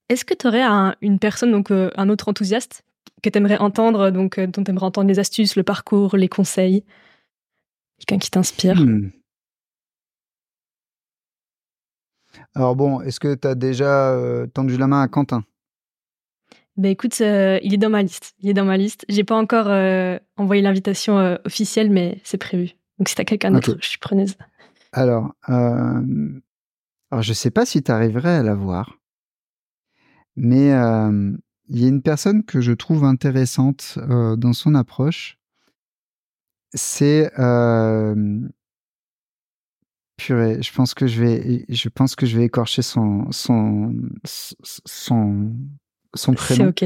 S1: Est-ce que tu aurais un- une personne, donc un autre enthousiaste, que tu aimerais entendre, donc dont tu aimerais entendre les astuces, le parcours, les conseils? Quelqu'un qui t'inspire?
S2: Hmm. Alors bon, est-ce que tu as déjà euh, tendu la main à Quentin?
S1: Ben écoute, euh, il est dans ma liste. Il est dans ma liste. J'ai pas encore euh, envoyé l'invitation euh, officielle, mais c'est prévu. Donc si t'as quelqu'un d'autre, je suis preneuse.
S2: Alors, alors je sais pas si tu arriverais à la voir, mais il y a une personne que je trouve intéressante dans son approche. C'est purée. Je pense que je vais, je pense que je vais écorcher son son son son
S1: C'est
S2: prénom.
S1: ok.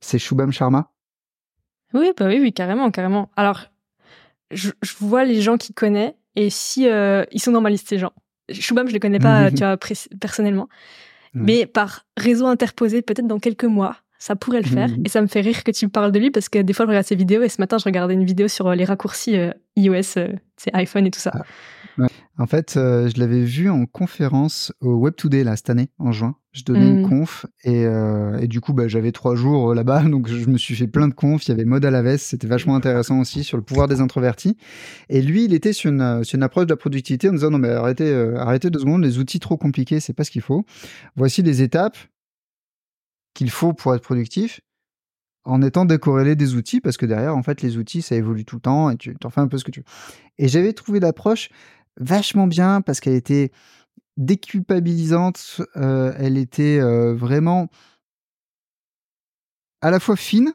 S2: C'est Shubham Sharma.
S1: Oui, bah oui, oui, carrément, carrément. Alors, je, vois les gens qui connaissent et si euh, ils sont dans ma liste ces gens. Shubham, je les connais pas, (laughs) tu vois, personnellement, mais par réseau interposé, peut-être dans quelques mois, ça pourrait le faire. Et ça me fait rire que tu parles de lui parce que des fois, je regarde ses vidéos et ce matin, je regardais une vidéo sur euh, les raccourcis euh, iOS, c'est iPhone et tout ça. Ah.
S2: En fait, euh, je l'avais vu en conférence au Web Today là, cette année, en juin. Je donnais une mm. conf et, euh, et du coup, bah, j'avais trois jours euh, là-bas, (laughs) donc je me suis fait plein de confs. Il y avait Mode à la veste, c'était vachement intéressant aussi sur le pouvoir des introvertis. Et lui, il était sur une, sur une approche de la productivité en disant non mais arrêtez, arrêtez deux secondes, les outils trop compliqués, c'est pas ce qu'il faut. Voici les étapes qu'il faut pour être productif en étant décorrélé des outils, parce que derrière, en fait, les outils, ça évolue tout le temps et tu en fais un peu ce que tu veux. Et j'avais trouvé l'approche vachement bien parce qu'elle était déculpabilisante, elle était vraiment à la fois fine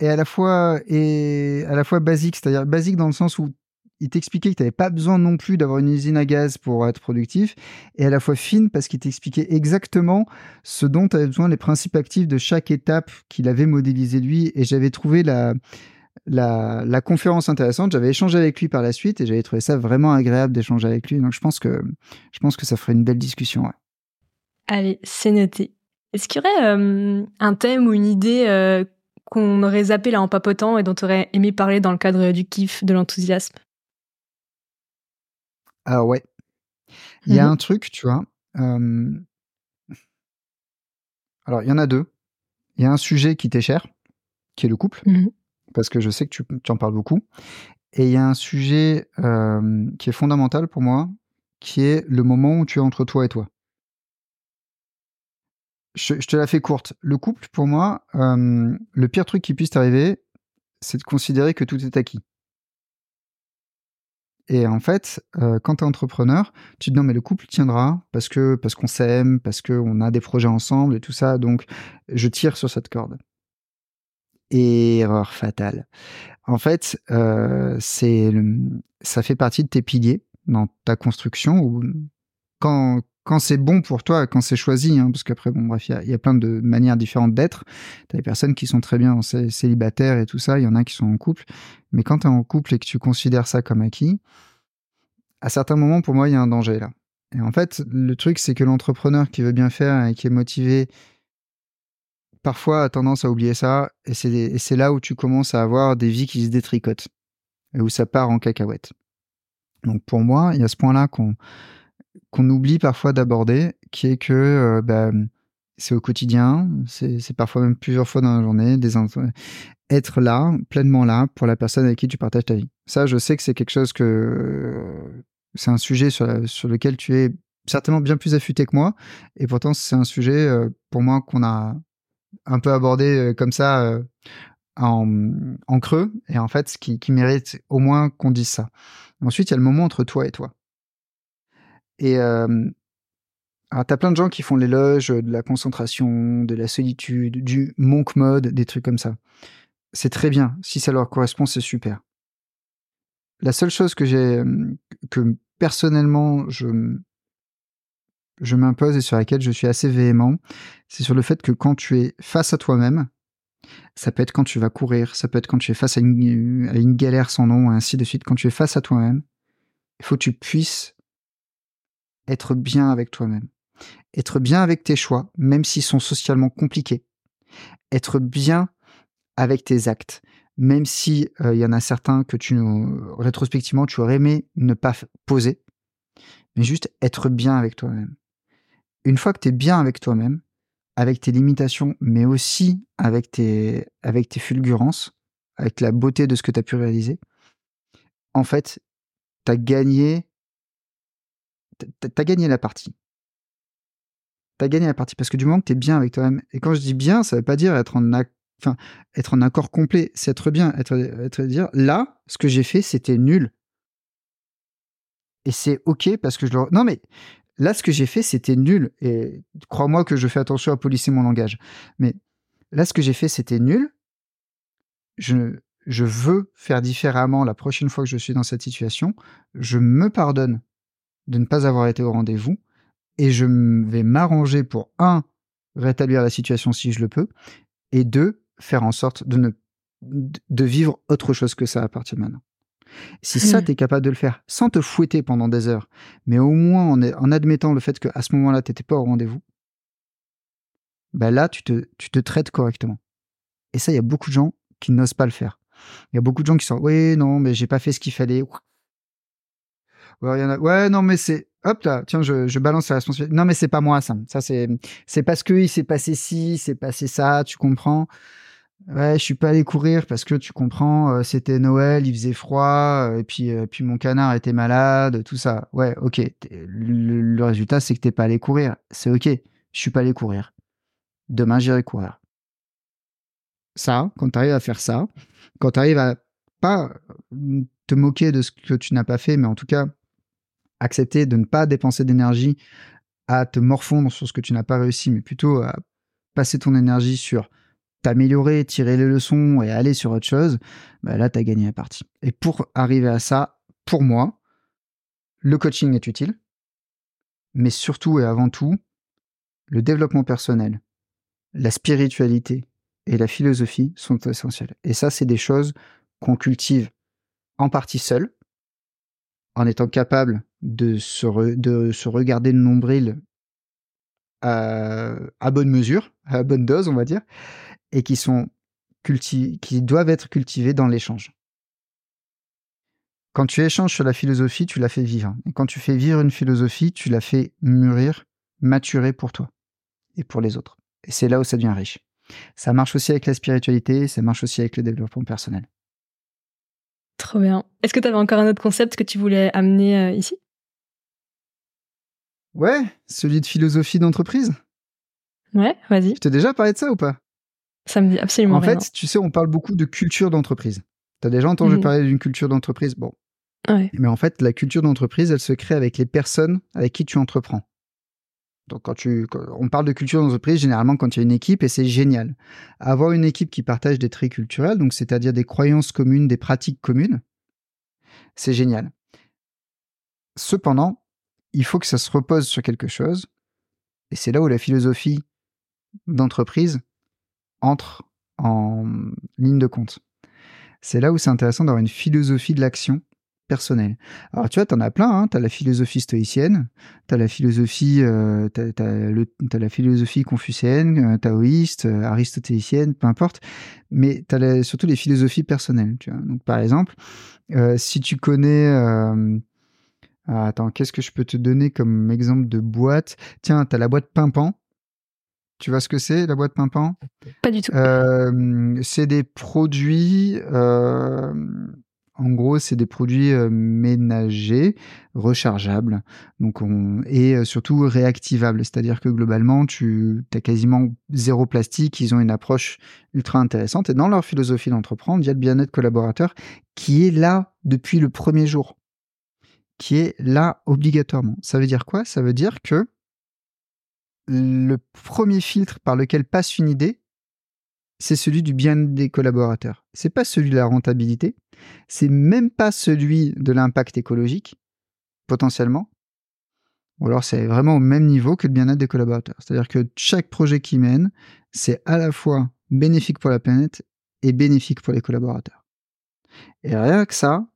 S2: et à la fois et à la fois basique, c'est-à-dire basique dans le sens où il t'expliquait que tu n'avais pas besoin non plus d'avoir une usine à gaz pour être productif, et à la fois fine parce qu'il t'expliquait exactement ce dont tu avais besoin, les principes actifs de chaque étape qu'il avait modélisé lui, et j'avais trouvé la, la, conférence intéressante. J'avais échangé avec lui par la suite et j'avais trouvé ça vraiment agréable d'échanger avec lui. Donc je pense que je pense que ça ferait une belle discussion.
S1: Allez, c'est noté. Est-ce qu'il y aurait euh, un thème ou une idée euh, qu'on aurait zappé là en papotant et dont tu aurais aimé parler dans le cadre du kiff, de l'enthousiasme?
S2: Ah ouais. Il y a mhm. un truc, tu vois. Euh, alors, il y en a deux. Il y a un sujet qui t'est cher, qui est le couple. Mhm parce que je sais que tu, en parles beaucoup. Et il y a un sujet euh, qui est fondamental pour moi, qui est le moment où tu es entre toi et toi. Je, te la fais courte. Le couple, pour moi, euh, le pire truc qui puisse t'arriver, c'est de considérer que tout est acquis. Et en fait, euh, quand tu es entrepreneur, tu te dis non mais le couple tiendra parce que parce qu'on s'aime, parce qu'on a des projets ensemble et tout ça. Donc je tire sur cette corde erreur fatale. En fait, euh, ça fait partie de tes piliers dans ta construction quand quand c'est bon pour toi, quand c'est choisi, hein, parce qu'après, bon, il y, a plein de manières différentes d'être. Tu as des personnes qui sont très bien célibataires et tout ça, il y en a qui sont en couple. Mais quand tu es en couple et que tu considères ça comme acquis, à certains moments, pour moi, il y a un danger là. Et en fait, le truc, c'est que l'entrepreneur qui veut bien faire et qui est motivé parfois a tendance à oublier ça, et c'est là où tu commences à avoir des vies qui se détricotent, et où ça part en cacahuète. Donc pour moi, il y a ce point-là qu'on qu'on oublie parfois d'aborder, qui est que euh, bah, c'est au quotidien, c'est parfois même plusieurs fois dans la journée, des être là, pleinement là, pour la personne avec qui tu partages ta vie. Ça, je sais que c'est quelque chose que... c'est un sujet sur, lequel tu es certainement bien plus affûté que moi, et pourtant c'est un sujet euh, pour moi qu'on a un peu abordé euh, comme ça euh, en, creux, et en fait, ce qui, mérite au moins qu'on dise ça. Ensuite, il y a le moment entre toi et toi. Et euh, alors, t'as plein de gens qui font l'éloge de la concentration, de la solitude, du monk mode, des trucs comme ça. C'est très bien. Si ça leur correspond, c'est super. La seule chose que j'ai, que personnellement, je, je m'impose et sur laquelle je suis assez véhément, c'est sur le fait que quand tu es face à toi-même, ça peut être quand tu vas courir, ça peut être quand tu es face à une, galère sans nom, ainsi de suite. Quand tu es face à toi-même, il faut que tu puisses être bien avec toi-même. Être bien avec tes choix, même s'ils sont socialement compliqués. Être bien avec tes actes, même si euh, y en a certains que tu, rétrospectivement, tu aurais aimé ne pas poser, mais juste être bien avec toi-même une fois que tu es bien avec toi-même, avec tes limitations, mais aussi avec tes, avec tes fulgurances, avec la beauté de ce que tu as pu réaliser, en fait, tu as gagné, t'as gagné la partie. Tu as gagné la partie parce que du moment que tu es bien avec toi-même, et quand je dis bien, ça veut pas dire être en, enfin, être en accord complet, c'est être bien, être, être dire là, ce que j'ai fait, c'était nul. Et c'est ok parce que je le. Non, mais Là, ce que j'ai fait, c'était nul. Et crois-moi que je fais attention à polisser mon langage. Mais là, ce que j'ai fait, c'était nul. Je, veux faire différemment la prochaine fois que je suis dans cette situation. Je me pardonne de ne pas avoir été au rendez-vous. Et je vais m'arranger pour, un, rétablir la situation si je le peux. Et deux, faire en sorte de vivre autre chose que ça à partir de maintenant. Si ça,
S1: Mmh.
S2: tu es capable de le faire sans te fouetter pendant des heures, mais au moins en, en admettant le fait qu'à ce moment-là, tu n'étais pas au rendez-vous, ben là, tu te, tu te traites correctement. Et ça, il y a beaucoup de gens qui n'osent pas le faire. Il y a beaucoup de gens qui sont, oui, non, mais j'ai pas fait ce qu'il fallait. Ouais, y en a, ouais, non, mais c'est, hop là, tiens, je, je balance la responsabilité. Non, mais c'est pas moi, ça. Ça, c'est, c'est parce que il s'est passé ci, c'est passé ça, tu comprends. Ouais, je suis pas allé courir parce que tu comprends, euh, c'était Noël, il faisait froid, euh, et puis, euh, puis mon canard était malade, tout ça. Ouais, ok. Le, le résultat, c'est que t'es pas allé courir. C'est ok. Je suis pas allé courir. Demain, j'irai courir. Ça, quand tu arrives à faire ça, quand tu arrives à pas te moquer de ce que tu n'as pas fait, mais en tout cas accepter de ne pas dépenser d'énergie à te morfondre sur ce que tu n'as pas réussi, mais plutôt à passer ton énergie sur t'améliorer, tirer les leçons et aller sur autre chose, bah là, tu as gagné la partie. Et pour arriver à ça, pour moi, le coaching est utile, mais surtout et avant tout, le développement personnel, la spiritualité et la philosophie sont essentiels. Et ça, c'est des choses qu'on cultive en partie seul, en étant capable de se, re, de regarder le nombril à, bonne mesure, à bonne dose, on va dire, et qui sont culti qui doivent être cultivés dans l'échange. Quand tu échanges sur la philosophie, tu la fais vivre. Et quand tu fais vivre une philosophie, tu la fais mûrir, maturer pour toi et pour les autres. Et c'est là où ça devient riche. Ça marche aussi avec la spiritualité, ça marche aussi avec le développement personnel.
S1: Trop bien. Est-ce que tu avais encore un autre concept que tu voulais amener euh, ici?
S2: Ouais, celui de philosophie d'entreprise?
S1: Ouais, vas-y.
S2: Je t'ai déjà parlé de ça ou pas?
S1: Ça me dit absolument
S2: En
S1: rien.
S2: fait, tu sais, on parle beaucoup de culture d'entreprise. Tu as déjà entendu
S1: Mhm.
S2: parler d'une culture d'entreprise? Bon.
S1: Ouais.
S2: Mais en fait, la culture d'entreprise, elle se crée avec les personnes avec qui tu entreprends. Donc, quand tu, quand on parle de culture d'entreprise, généralement quand il y a une équipe, et c'est génial. Avoir une équipe qui partage des traits culturels, donc c'est-à-dire des croyances communes, des pratiques communes, c'est génial. Cependant, il faut que ça se repose sur quelque chose, et c'est là où la philosophie d'entreprise entre en ligne de compte. C'est là où c'est intéressant d'avoir une philosophie de l'action personnelle. Alors tu vois, tu en as plein, hein. tu as la philosophie stoïcienne, tu as la philosophie euh, t'as, t'as t'as la philosophie confucéenne, euh, taoïste, euh, aristotélicienne, peu importe, mais tu as surtout les philosophies personnelles. Donc par exemple, si tu connais ah, attends, qu'est-ce que je peux te donner comme exemple de boîte? Tiens, tu as la boîte Pimpan. Tu vois ce que c'est, la boîte Pimpan
S1: Pas du tout.
S2: euh, C'est des produits, euh, en gros, c'est des produits euh, ménagers, rechargeables, donc on, et surtout réactivables. C'est-à-dire que globalement, tu as quasiment zéro plastique, ils ont une approche ultra intéressante. Et dans leur philosophie d'entreprendre, il y a le bien-être collaborateur qui est là depuis le premier jour qui est là obligatoirement. Ça veut dire quoi? Ça veut dire que le premier filtre par lequel passe une idée, c'est celui du bien des collaborateurs. C'est pas celui de la rentabilité, c'est même pas celui de l'impact écologique, potentiellement. Ou alors c'est vraiment au même niveau que le bien-être des collaborateurs. C'est-à-dire que chaque projet qu'ils mènent, c'est à la fois bénéfique pour la planète et bénéfique pour les collaborateurs. Et rien que ça,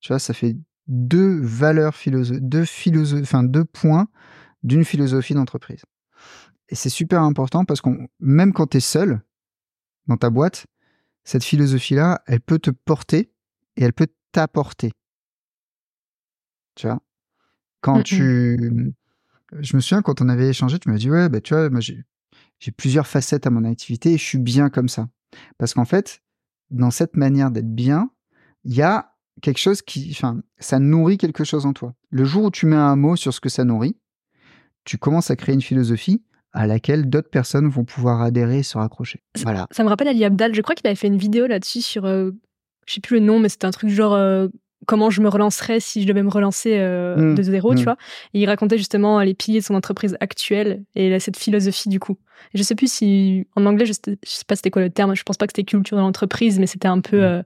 S2: tu vois, ça fait deux valeurs philosophiques, deux, philosoph enfin, deux points d'une philosophie d'entreprise. Et c'est super important parce que même quand tu es seul dans ta boîte, cette philosophie-là, elle peut te porter et elle peut t'apporter. Tu vois? Quand
S1: Mm -mm.
S2: tu... Je me souviens, quand on avait échangé, tu m'as dit, ouais, bah, tu vois, moi, j'ai plusieurs facettes à mon activité et je suis bien comme ça. Parce qu'en fait, dans cette manière d'être bien, il y a quelque chose qui, enfin, ça nourrit quelque chose en toi. Le jour où tu mets un mot sur ce que ça nourrit, tu commences à créer une philosophie à laquelle d'autres personnes vont pouvoir adhérer et se raccrocher. Voilà.
S1: Ça me rappelle Ali Abdal, je crois qu'il avait fait une vidéo là-dessus sur, euh, je sais plus le nom, mais c'était un truc genre euh, comment je me relancerais si je devais me relancer euh,
S2: Mmh,
S1: de zéro,
S2: mmh.
S1: tu vois. Et il racontait justement les piliers de son entreprise actuelle et cette philosophie du coup. Et je sais plus si, en anglais, je sais, je sais pas c'était quoi le terme, je pense pas que c'était culture de l'entreprise, mais c'était un peu
S2: Mmh.
S1: euh,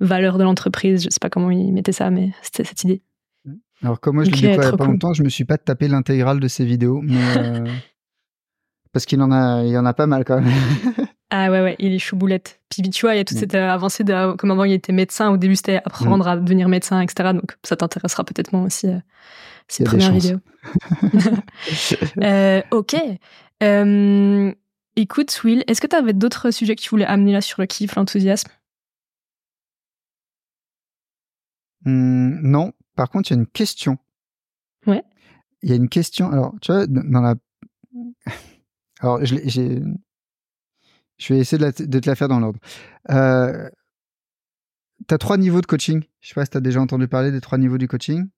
S1: valeur de l'entreprise, je sais pas comment il mettait ça, mais c'était cette idée.
S2: Alors, comme moi, je l'ai découvert il y a pas
S1: cool.
S2: longtemps, je me suis pas tapé l'intégrale de ces vidéos, mais (laughs) parce qu'il en a, il y en a pas mal quand même. (laughs)
S1: Ah ouais, ouais, il est chouboulette. Puis tu vois, il y a toute
S2: Mm.
S1: cette euh, avancée de comme avant il était médecin. Au début, c'était apprendre à devenir médecin, etc. Donc ça t'intéressera peut-être moins aussi, euh, ces premières vidéos. (laughs) Euh, ok. Euh, écoute, Will, est-ce que tu avais d'autres sujets que tu voulais amener là sur le kiff, l'enthousiasme?
S2: Hum, non, par contre, il y a une question.
S1: Ouais.
S2: Il y a une question. Alors, tu vois, dans la. Alors, je, je vais essayer de, la- de te la faire dans l'ordre. Euh... Tu as trois niveaux de coaching. Je sais pas si tu as déjà entendu parler des trois niveaux du coaching.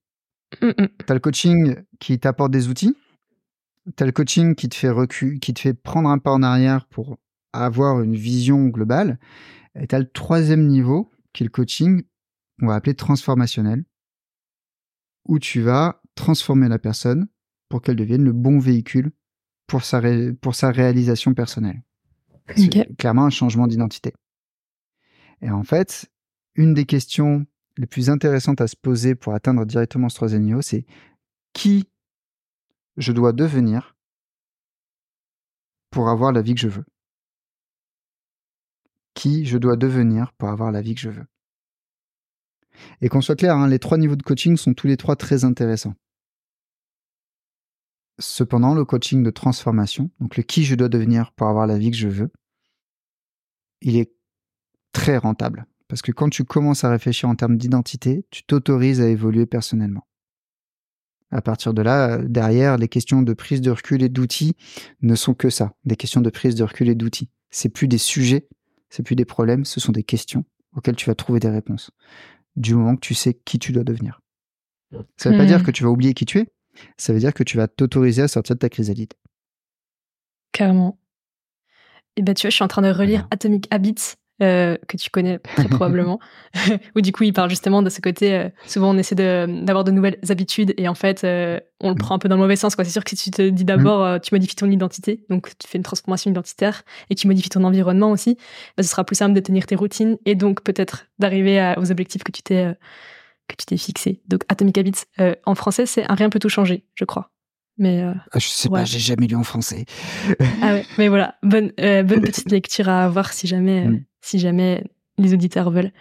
S1: Mm, mm.
S2: Tu as le coaching qui t'apporte des outils. Tu as le coaching qui te fait recul, qui te fait prendre un pas en arrière pour avoir une vision globale. Et tu as le troisième niveau qui est le coaching qu'on va appeler transformationnel, où tu vas transformer la personne pour qu'elle devienne le bon véhicule pour sa, ré- pour sa réalisation personnelle. Clairement un changement d'identité. Et en fait, une des questions les plus intéressantes à se poser pour atteindre directement ce troisième niveau, c'est qui je dois devenir pour avoir la vie que je veux? Qui je dois devenir pour avoir la vie que je veux? Et qu'on soit clair, hein, les trois niveaux de coaching sont tous les trois très intéressants. Cependant, le coaching de transformation, donc le qui je dois devenir pour avoir la vie que je veux, il est très rentable. Parce que quand tu commences à réfléchir en termes d'identité, tu t'autorises à évoluer personnellement. À partir de là, derrière, les questions de prise de recul et d'outils ne sont que ça, des questions de prise de recul et d'outils. C'est plus des sujets, c'est plus des problèmes, ce sont des questions auxquelles tu vas trouver des réponses. Du moment que tu sais qui tu dois devenir. Ça ne veut pas
S1: Hmm.
S2: dire que tu vas oublier qui tu es, ça veut dire que tu vas t'autoriser à sortir de ta chrysalide.
S1: Carrément. Et ben tu vois, je suis en train de relire
S2: Voilà.
S1: Atomic Habits, euh, que tu connais très (laughs) probablement, (laughs) où du coup il parle justement de ce côté, euh, souvent on essaie de- d'avoir de, nouvelles habitudes et en fait euh, on le
S2: Mm.
S1: prend un peu dans le mauvais sens. C'est sûr que si tu te dis d'abord, euh, tu modifies ton identité, donc tu fais une transformation identitaire et tu modifies ton environnement aussi, bah, ce sera plus simple de tenir tes routines et donc peut-être d'arriver aux objectifs que tu t'es que tu t'es fixé. Donc Atomic Habits, euh, en français c'est un rien peut tout changer, je crois. Mais euh,
S2: Ah, je sais
S1: Ouais.
S2: pas, j'ai jamais lu en français.
S1: ah ouais, mais voilà, bonne, euh, bonne petite lecture à avoir si jamais, euh,
S2: Mm.
S1: si jamais les auditeurs veulent.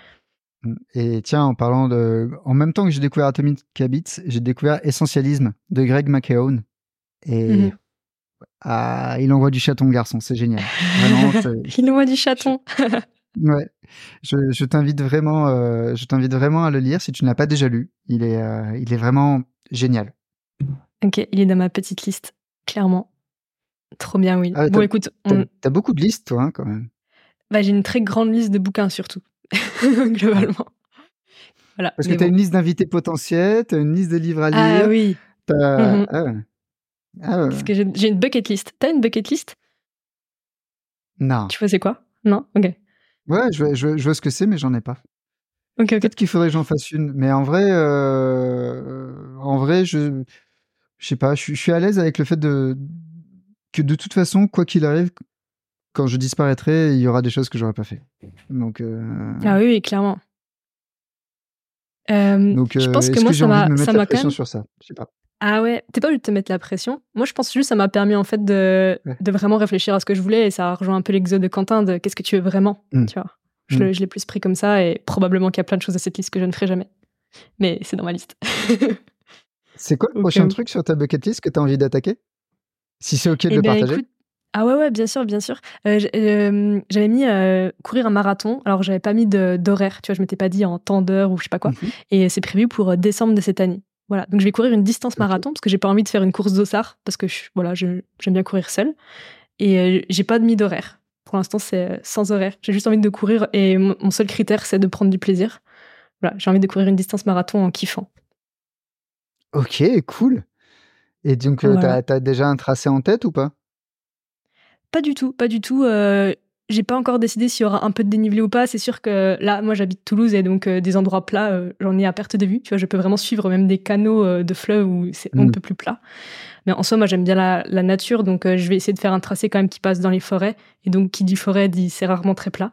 S2: Et tiens, en parlant de. En même temps que j'ai découvert Atomic Habits, j'ai découvert Essentialisme de Greg McKeown. Et.
S1: Mhm.
S2: Ah, il envoie du chaton, garçon, c'est génial. Vraiment, (laughs)
S1: Il voit du chaton.
S2: Ouais. Je, je t'invite vraiment, euh, je t'invite vraiment à le lire si tu ne l'as pas déjà lu. Il est, euh, il est vraiment génial.
S1: ok, il est dans ma petite liste, clairement. Trop bien, oui.
S2: Ah,
S1: bon,
S2: t'as-
S1: écoute,
S2: T'as
S1: on-
S2: t'as beaucoup de listes, toi, hein, quand même.
S1: bah, j'ai une très grande liste de bouquins surtout, (laughs) globalement. Voilà.
S2: Parce que t'as
S1: bon.
S2: une liste d'invités potentiels, t'as une liste de livres à lire.
S1: Ah oui,
S2: t'as-
S1: Mhm.
S2: ah ouais. Ah ouais.
S1: parce que j'ai j'ai une bucket list. T'as une bucket list?
S2: Non.
S1: Tu vois, c'est quoi? Non? Ok.
S2: Ouais, je vois, je vois- je vois ce que c'est, mais j'en ai pas. Peut-être qu'il faudrait que j'en fasse une, mais en vrai, euh, en vrai, je, je sais pas, je, suis- je suis à l'aise avec le fait de que de toute façon, quoi qu'il arrive, quand je disparaîtrai, il y aura des choses que j'aurais pas fait. Donc, euh,
S1: Ah oui, oui, clairement. Euh,
S2: donc,
S1: je pense que moi, ça m'a ça m'a quand même
S2: sur ça? Je sais pas.
S1: Ah ouais, t'es pas obligé de te mettre la pression. Moi, je pense juste que ça m'a permis en fait de,
S2: Ouais.
S1: de vraiment réfléchir à ce que je voulais et ça rejoint un peu l'exode de Quentin de qu'est-ce que tu veux vraiment,
S2: Mm.
S1: tu vois. Je,
S2: Mm.
S1: je l'ai plus pris comme ça et probablement qu'il y a plein de choses à cette liste que je ne ferai jamais. Mais c'est dans ma liste. (laughs)
S2: C'est quoi le prochain
S1: où.
S2: truc sur ta bucket list que tu as envie d'attaquer? Si c'est ok de
S1: Eh
S2: le
S1: ben,
S2: partager.
S1: écoute- Ah ouais, ouais, bien sûr, bien sûr. Euh, euh, j'avais mis euh, courir un marathon. Alors, j'avais pas mis d'horaire, tu vois, je m'étais pas dit en temps d'heure ou je sais pas quoi.
S2: Mhm.
S1: Et c'est prévu pour euh, décembre de cette année. Voilà. Donc, je vais courir une distance marathon parce que j'ai pas envie de faire une course d'ossard parce que je- voilà, je- j'aime bien courir seule. Et euh, j'ai pas de mis d'horaire. Pour l'instant, c'est euh, sans horaire. J'ai juste envie de courir et mon seul critère, c'est de prendre du plaisir. Voilà, j'ai envie de courir une distance marathon en kiffant.
S2: Ok, cool. Et donc, euh,
S1: Voilà.
S2: t'as as déjà un tracé en tête ou pas?
S1: Pas du tout, pas du tout. euh, j'ai pas encore décidé s'il y aura un peu de dénivelé ou pas. C'est sûr que là, moi, j'habite Toulouse et donc euh, des endroits plats, euh, j'en ai à perte de vue. Tu vois, je peux vraiment suivre même des canaux euh, de fleuves où c'est ne
S2: Mm.
S1: peut plus plat. Mais en soi, moi, j'aime bien la, la nature, donc je vais essayer de faire un tracé quand même qui passe dans les forêts. Et donc, qui dit forêt dit c'est rarement très plat.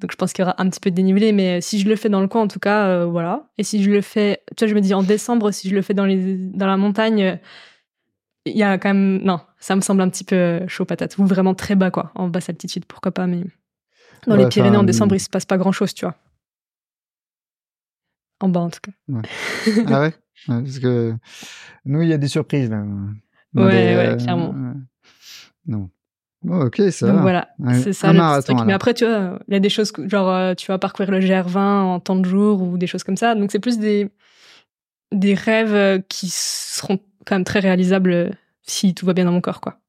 S1: Donc, je pense qu'il y aura un petit peu de dénivelé, mais si je le fais dans le coin, en tout cas, voilà. Et si je le fais, tu vois, je me dis en décembre, si je le fais dans les dans la montagne. Euh, il y a quand même. Non, ça me semble un petit peu chaud patate. Ou vraiment très bas, quoi. En basse altitude, pourquoi pas, mais. Dans les Pyrénées, en décembre, il se passe pas grand chose, tu vois. En bas, en tout cas.
S2: ah ouais? Parce que nous, il y a des surprises, là.
S1: ouais, ouais, clairement.
S2: non. Oh, ok, ça
S1: Donc voilà, c'est ça le truc. Mais après, tu vois, il y a des choses, genre, euh, tu vas parcourir le GR20 en temps de jour ou des choses comme ça. Donc c'est plus des, des rêves euh, qui seront quand même très réalisables euh, si tout va bien dans mon corps, quoi.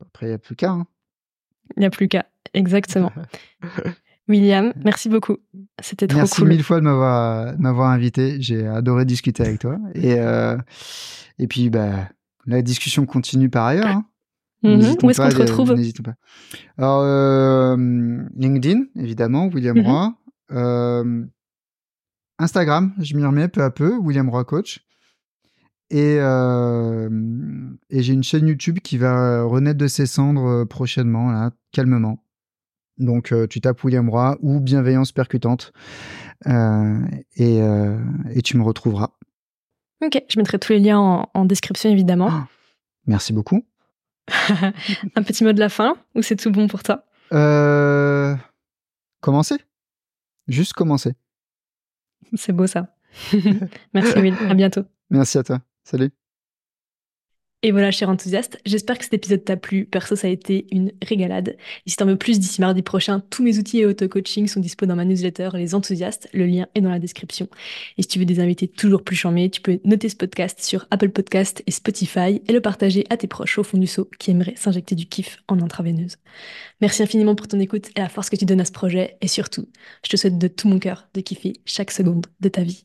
S2: Après, il n'y a plus qu'à. Hein.
S1: Il n'y a plus qu'à, exactement. (laughs) William, merci beaucoup. C'était trop
S2: merci
S1: cool.
S2: Merci mille fois de m'avoir invité. J'ai adoré discuter avec toi. Et, et puis, bah, la discussion continue par ailleurs. Hein.
S1: Mhm. Où est-ce qu'on te retrouve?
S2: pas. Alors, euh, LinkedIn, évidemment, William. Roy. Euh, Instagram, je m'y remets peu à peu, William Roy Coach. Et, euh, et j'ai une chaîne YouTube qui va renaître de ses cendres prochainement, là, calmement. Donc, tu tapes William Roy ou Bienveillance Percutante et, et tu me retrouveras.
S1: Ok, je mettrai tous les liens en, description évidemment. Ah,
S2: merci beaucoup. (laughs)
S1: un petit mot de la fin ou c'est tout bon pour toi?
S2: Euh... Commencer? Juste commencer.
S1: C'est beau ça. (laughs) merci Will, à bientôt.
S2: Merci à toi. Salut.
S1: Et voilà, cher enthousiaste, j'espère que cet épisode t'a plu. Perso, ça a été une régalade. Et si t'en veux plus d'ici mardi prochain, tous mes outils et auto-coaching sont dispo dans ma newsletter Les Enthousiastes. Le lien est dans la description. Et si tu veux des invités toujours plus charmés, tu peux noter ce podcast sur Apple Podcast et Spotify et le partager à tes proches au fond du seau qui aimeraient s'injecter du kiff en intraveineuse. Merci infiniment pour ton écoute et la force que tu donnes à ce projet. Et surtout, je te souhaite de tout mon cœur de kiffer chaque seconde de ta vie.